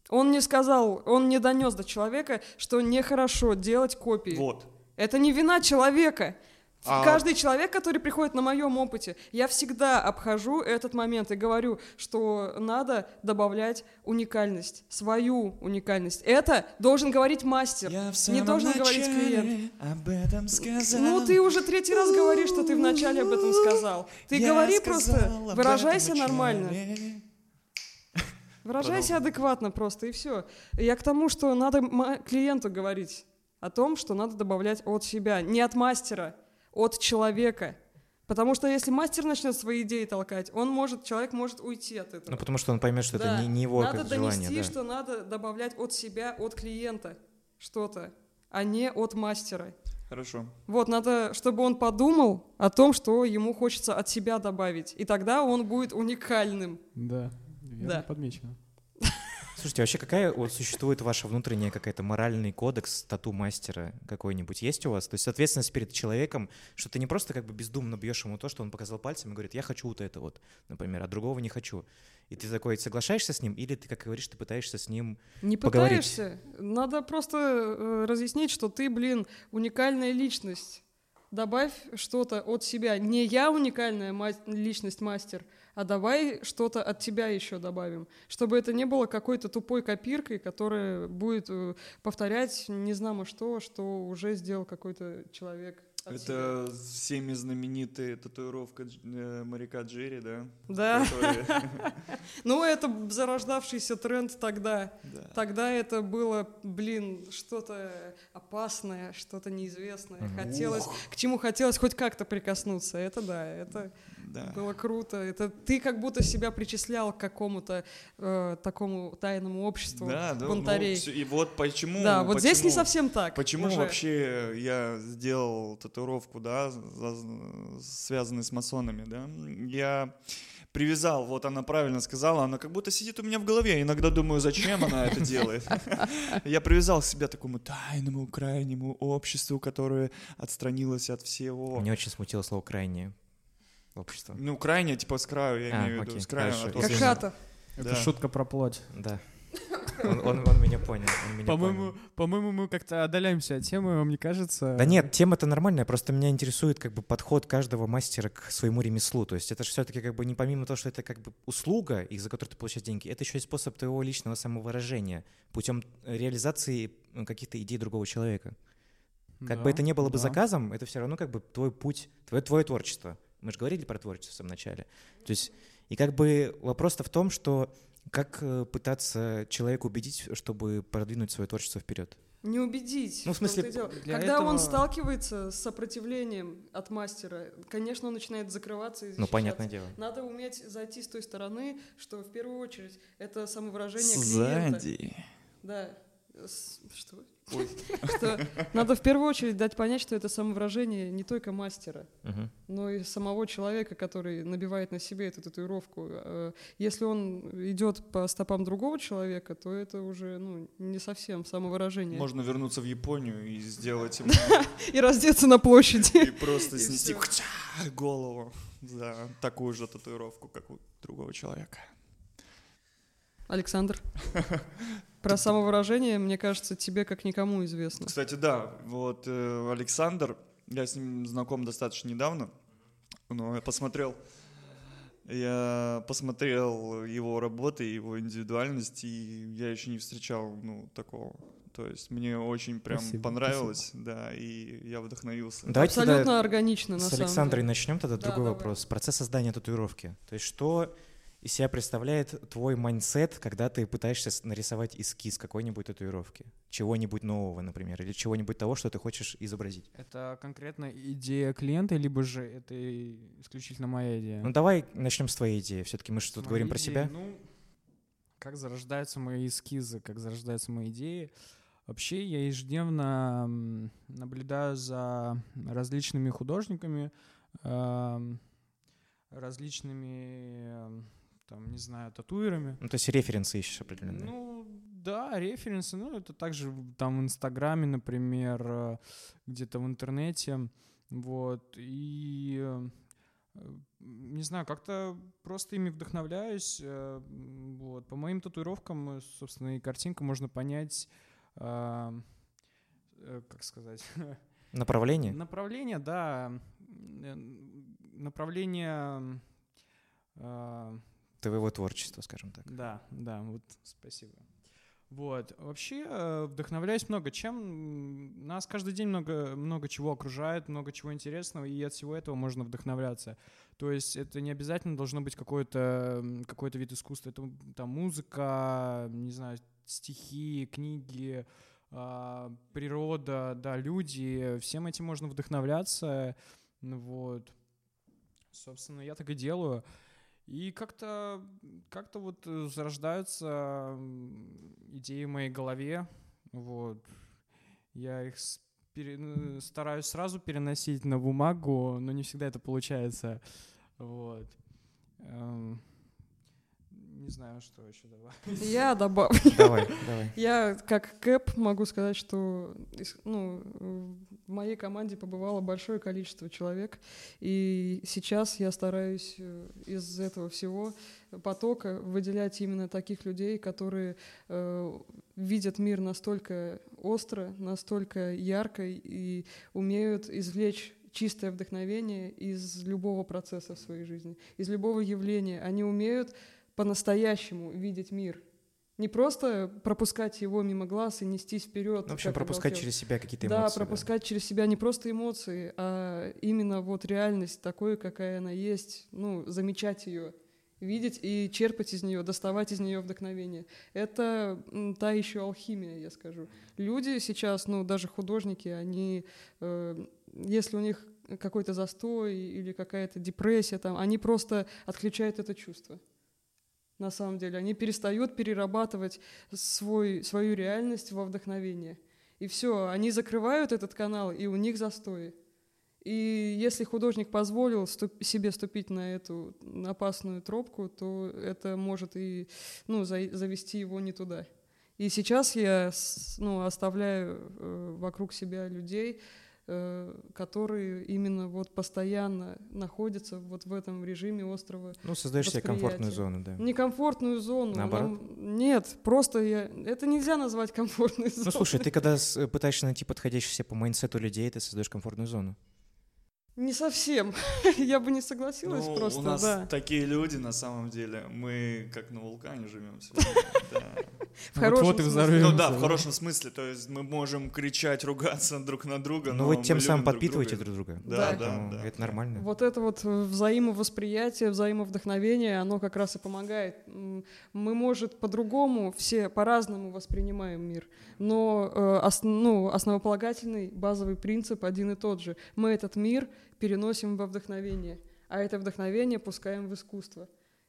Он не сказал, он не донес до человека, что нехорошо делать копии. Вот. Это не вина человека. А- Каждый человек, который приходит на моем опыте, я всегда обхожу этот момент и говорю, что надо добавлять уникальность, свою уникальность. Это должен говорить мастер, не должен говорить клиент. об этом сказал. Ну, ты уже третий раз говоришь, что ты вначале об этом сказал. Ты Я говори сказал просто, выражайся нормально. вначале. Выражайся Продолжим. адекватно просто, и все. Я к тому, что надо клиенту говорить о том, что надо добавлять от себя, не от мастера, от человека. Потому что если мастер начнет свои идеи толкать, он может, человек может уйти от этого. Ну, потому что он поймет, что Да. это не, не его Надо как донести, желание. да. что надо добавлять от себя, от клиента что-то, а не от мастера. Хорошо. Вот, надо, чтобы он подумал о том, что ему хочется от себя добавить. И тогда он будет уникальным. Да, верно Да. подмечено. Слушайте, вообще какая вот существует ваша внутренняя какая-то моральный кодекс тату-мастера какой-нибудь? Есть у вас? То есть ответственность перед человеком, что ты не просто как бы бездумно бьешь ему то, что он показал пальцем и говорит, я хочу вот это вот, например, а другого не хочу. И ты такой соглашаешься с ним, или ты, как говоришь, ты пытаешься с ним... Не Поговорить. пытаешься. Надо просто э, разъяснить, что ты, блин, уникальная личность. Добавь что-то от себя. Не я уникальная ма- личность мастер, а давай что-то от тебя еще добавим. Чтобы это не было какой-то тупой копиркой, которая будет э, повторять не знамо что, что уже сделал какой-то человек. от себя. Это всеми знаменитая татуировка э, моряка Джерри, да? Да. Ну, это зарождавшийся тренд тогда. Да. Тогда это было, блин, что-то опасное, что-то неизвестное. Хотелось, к чему хотелось хоть как-то прикоснуться. Это да, это Да. было круто. Это ты как будто себя причислял к какому-то э, такому тайному обществу Да, да, ну, и вот почему... да, вот здесь не почему- совсем так. Почему уже. вообще я сделал татуировку, да, за- связанную с масонами, да? Я привязал, вот она правильно сказала, она как будто сидит у меня в голове. Я иногда думаю, зачем она это делает. Я привязал себя к такому тайному, крайнему обществу, которое отстранилось от всего. Меня очень смутило слово «крайнее» общество. Ну, крайне, типа с краю, я А, имею в виду. С краю. хорошо, от Как хата. Это Да. шутка про плоть. Да. Он, он- он меня понял. он меня По-моему, понял. по-моему, мы как-то отдаляемся от темы, мне кажется. Да нет, тема-то нормальная, просто меня интересует как бы подход каждого мастера к своему ремеслу. То есть это же все-таки как бы не помимо того, что это как бы услуга, из за которой ты получаешь деньги, это еще и способ твоего личного самовыражения путем реализации каких-то идей другого человека. Как бы Да, это не было бы да. заказом, это все равно как бы твой путь, твое, твое творчество. Мы же говорили про творчество в самом начале. То есть, и как бы вопрос-то в том, что как э, пытаться человека убедить, чтобы продвинуть свое творчество вперед. Не убедить. Ну, в смысле, Когда он этого- сталкивается с сопротивлением от мастера, конечно, он начинает закрываться и Ну, защищаться. понятное дело. Надо уметь зайти с той стороны, что в первую очередь это самовыражение клиента. Сзади. Да. С- Что? Что надо в первую очередь дать понять, что это самовыражение не только мастера, но и самого человека, который набивает на себе эту татуировку. Э, Если он идет по стопам другого человека, то это уже ну, не совсем самовыражение. Можно вернуться в Японию и сделать ему И раздеться на площади. и просто снести голову за такую же татуировку, как у другого человека. Александр, про самовыражение, мне кажется, тебе как никому известно. Кстати, да, вот э, Александр, я с ним знаком достаточно недавно, но я посмотрел, я посмотрел его работы, его индивидуальность, и я еще не встречал, ну, такого То есть мне очень прям Спасибо, понравилось, да, и я вдохновился. Давайте Абсолютно органично, на с самом Александрой деле. начнем тогда Да, другой давай. вопрос. Процесс создания татуировки. То есть что из себя представляет твой mindset, когда ты пытаешься нарисовать эскиз какой-нибудь татуировки? Чего-нибудь нового, например, или чего-нибудь того, что ты хочешь изобразить? Это конкретно идея клиента, либо же это исключительно моя идея? Ну давай начнем с твоей идеи. Все-таки мы же тут Мои говорим про идеи, себя. Ну, как зарождаются мои эскизы, как зарождаются мои идеи. Вообще я ежедневно наблюдаю за различными художниками, эм, различными, эм, там, не знаю, татуирами. Ну, то есть референсы ищешь определенные. Ну, да, референсы, ну, это также там в Инстаграме, например, э, где-то в интернете, вот, и, э, не знаю, как-то просто ими вдохновляюсь, э, вот, по моим татуировкам, собственно, и картинкам можно понять, как сказать, Направление? Направление, да. Направление... Твоего творчества, скажем так. Да, да, вот спасибо. Вот. Вообще э, вдохновляюсь много чем. Нас каждый день много, много чего окружает, много чего интересного, и от всего этого можно вдохновляться. То есть это не обязательно должно быть какой-то м, какой-то вид искусства. Это там музыка, не знаю, стихи, книги, а, природа, да, люди. Всем этим можно вдохновляться. Вот. Собственно, я так и делаю. И как-то как-то вот э, зарождаются идеи в моей голове. Вот. Я их пере- ну, стараюсь сразу переносить на бумагу, но не всегда это получается. Вот. Не знаю, что еще добавить. Я добавлю. Давай, давай. Я как Кэп могу сказать, что ну, в моей команде побывало большое количество человек, и сейчас я стараюсь э, из этого всего потока выделять именно таких людей, которые э, видят мир настолько остро, настолько ярко и умеют извлечь чистое вдохновение из любого процесса в своей жизни, из любого явления. Они умеют по-настоящему видеть мир. Не просто пропускать его мимо глаз и нестись вперед. Ну, в общем, пропускать оголтелый. через себя какие-то Да, эмоции. пропускать через себя не просто эмоции, а именно вот реальность такой, какая она есть. Ну, замечать ее, видеть и черпать из нее, доставать из нее вдохновение. Это та еще алхимия, я скажу. Люди сейчас, ну, даже художники, они, э, если у них какой-то застой или какая-то депрессия, там, они просто отключают это чувство. На самом деле, они перестают перерабатывать свой, свою реальность во вдохновение. И все, они закрывают этот канал, и у них застой. И если художник позволил ступ- себе ступить на эту опасную тропку, то это может и ну, за- завести его не туда. И сейчас я ну, оставляю э, вокруг себя людей, которые именно вот постоянно находятся вот в этом режиме острова Ну, создаешь себе комфортную зону, да. Некомфортную зону. Наоборот? Нам- Нет, просто я... Это нельзя назвать комфортной зоной. Ну, слушай, ты когда с- пытаешься найти подходящих себе по mindset у людей, ты создаешь комфортную зону. Не совсем. я бы не согласилась Ну, просто, у нас да. такие люди, на самом деле. Мы как на вулкане живем все. В хорошем Вот-вот и смысле. Ну да, в хорошем смысле. То есть мы можем кричать, ругаться друг на друга, Но но Ну, вы тем мы самым любим друг подпитываете друга. друг друга. Да, Да. да. Это нормально. Вот это вот взаимовосприятие, взаимовдохновение, оно как раз и помогает. Мы, может, по-другому, все по-разному воспринимаем мир, но э, ос- ну, основополагательный базовый принцип один и тот же. Мы этот мир переносим во вдохновение, а это вдохновение пускаем в искусство.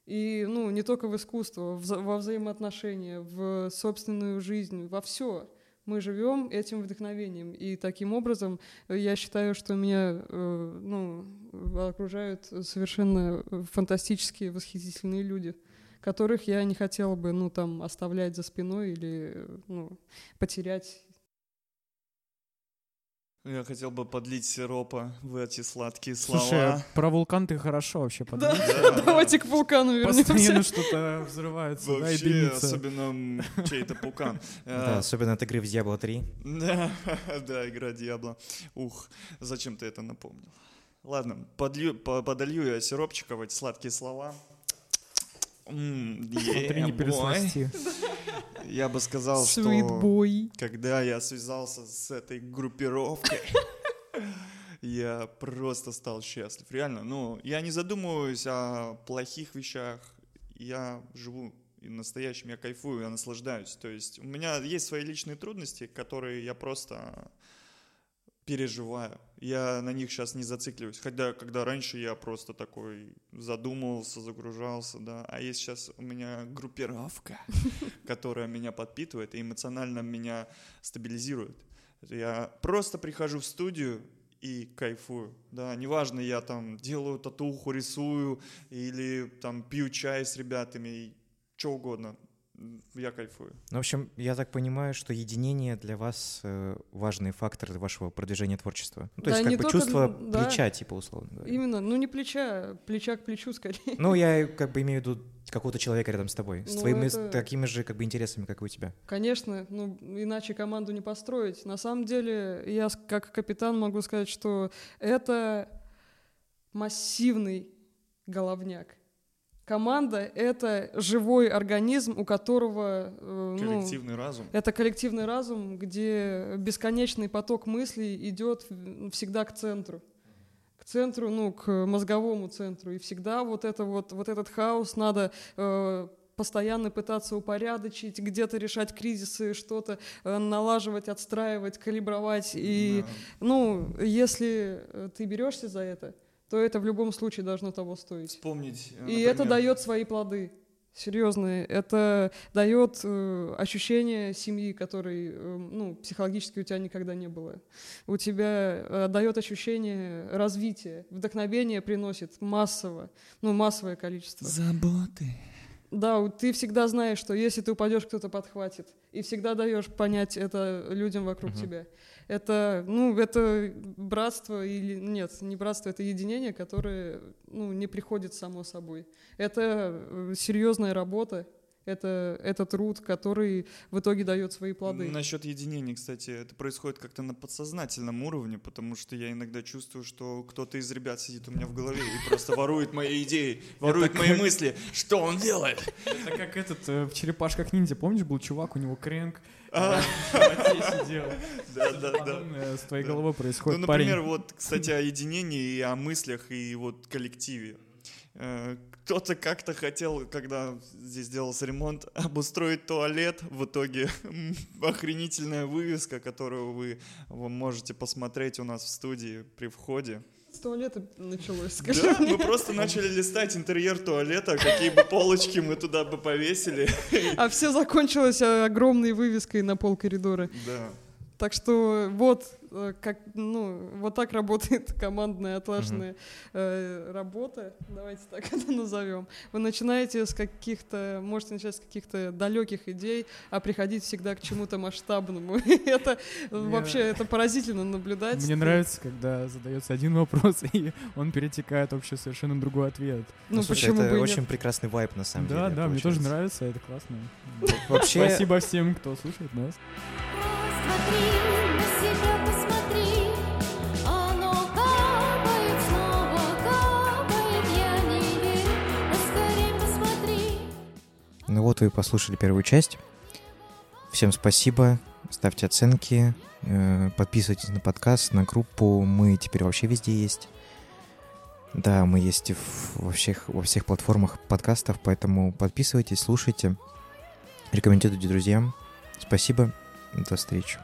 И ну, не только в искусство, в во взаимоотношения, в собственную жизнь, во все. Мы живем этим вдохновением. И таким образом э, я считаю, что меня э, ну, окружают совершенно э, фантастические, восхитительные люди, которых я не хотела бы ну, там, оставлять за спиной или э, ну, потерять. Я хотел бы подлить сиропа в эти сладкие слова. Слушай, про вулкан ты хорошо вообще Да, подметил. давайте к вулкану Постоянно вернемся. что-то взрывается, Вообще, особенно чей-то пукан. Да, Э, особенно от игры в Diablo 3. Да, да, игра Диабло. Ух, зачем ты это напомнил? Ладно, подлью, по- подолью я сиропчика в эти сладкие слова. Смотри, не пересласти. Я бы сказал, что когда я связался с этой группировкой, я просто стал счастлив. Реально, ну, я не задумываюсь о плохих вещах. Я живу и настоящим, я кайфую, я наслаждаюсь. То есть у меня есть свои личные трудности, которые я просто переживаю. Я на них сейчас не зацикливаюсь. Хотя, когда раньше я просто такой задумывался, загружался, да. А есть сейчас у меня группировка, которая меня подпитывает и эмоционально меня стабилизирует. Я просто прихожу в студию и кайфую, да, неважно, я там делаю татуху, рисую или там пью чай с ребятами, что угодно, я кайфую. Ну, в общем, я так понимаю, что единение для вас э, важный фактор вашего продвижения творчества. Ну, то Да, есть не как бы только чувство да. плеча, типа, условно говоря. Именно, ну не плеча, плеча к плечу скорее. Ну, я как бы имею в виду какого-то человека рядом с тобой, с Ну, твоими это- такими же как бы интересами, как и у тебя. Конечно, ну иначе команду не построить. На самом деле, я как капитан могу сказать, что это массивный головняк. Команда — это живой организм, у которого... э, ну, Коллективный разум. это коллективный разум, где бесконечный поток мыслей идет всегда к центру. К центру, ну, к мозговому центру. И всегда вот, это вот, вот этот хаос надо э, постоянно пытаться упорядочить, где-то решать кризисы, что-то э, налаживать, отстраивать, калибровать. И, Да. ну, если э, ты берешься за это, то это в любом случае должно того стоить. Вспомнить. э, И это дает свои плоды. Серьезные. Это дает э, ощущение семьи, которой э, ну, психологически у тебя никогда не было. У тебя э, дает ощущение развития. Вдохновение приносит массово, ну, массовое количество. Заботы. Да, у- ты всегда знаешь, что если ты упадешь, кто-то подхватит. И всегда даешь понять это людям вокруг Мгм. тебя. Это, ну, это братство или нет, не братство, это единение, которое, ну, не приходит само собой. Это э, серьезная работа, это, это труд, который в итоге дает свои плоды. Насчет единения, кстати, это происходит как-то на подсознательном уровне, потому что я иногда чувствую, что кто-то из ребят сидит у меня в голове и просто ворует мои идеи, ворует мои мысли. Что он делает? Это как этот э, в черепашках ниндзя, помнишь, был чувак, у него животе сидел. Да, да, да. Подобное с твоей головой Ну, происходит, например, парень. вот, кстати, о единении и о мыслях и вот коллективе. Э, Кто-то как-то хотел, когда здесь делался ремонт, обустроить туалет. В итоге охренительная вывеска, которую вы можете посмотреть у нас в студии при входе. С туалета началось, скажи. Да, мы просто начали листать интерьер туалета, какие бы полочки мы туда бы повесили. А все закончилось э, огромной вывеской на пол коридора. Да. Так что вот как, ну, вот так работает командная отлаженная э, работа, давайте так это назовем. Вы начинаете с каких-то, можете начать с каких-то далеких идей, а приходить всегда к чему-то масштабному. это вообще это поразительно наблюдать. Мне нравится, когда задается один вопрос, и он перетекает вообще совершенно другой ответ. Ну слушай, почему это очень нет? прекрасный вайп, на самом деле. Да, да, мне тоже нравится, это классно. Вообще, Спасибо всем, кто слушает нас. Посмотри, Ну вот вы послушали первую часть. Всем спасибо, ставьте оценки, э, подписывайтесь на подкаст, на группу. Мы теперь вообще везде есть. Да, мы есть во всех, во всех платформах подкастов, поэтому подписывайтесь, слушайте, рекомендуйте друзьям. Спасибо, до встречи.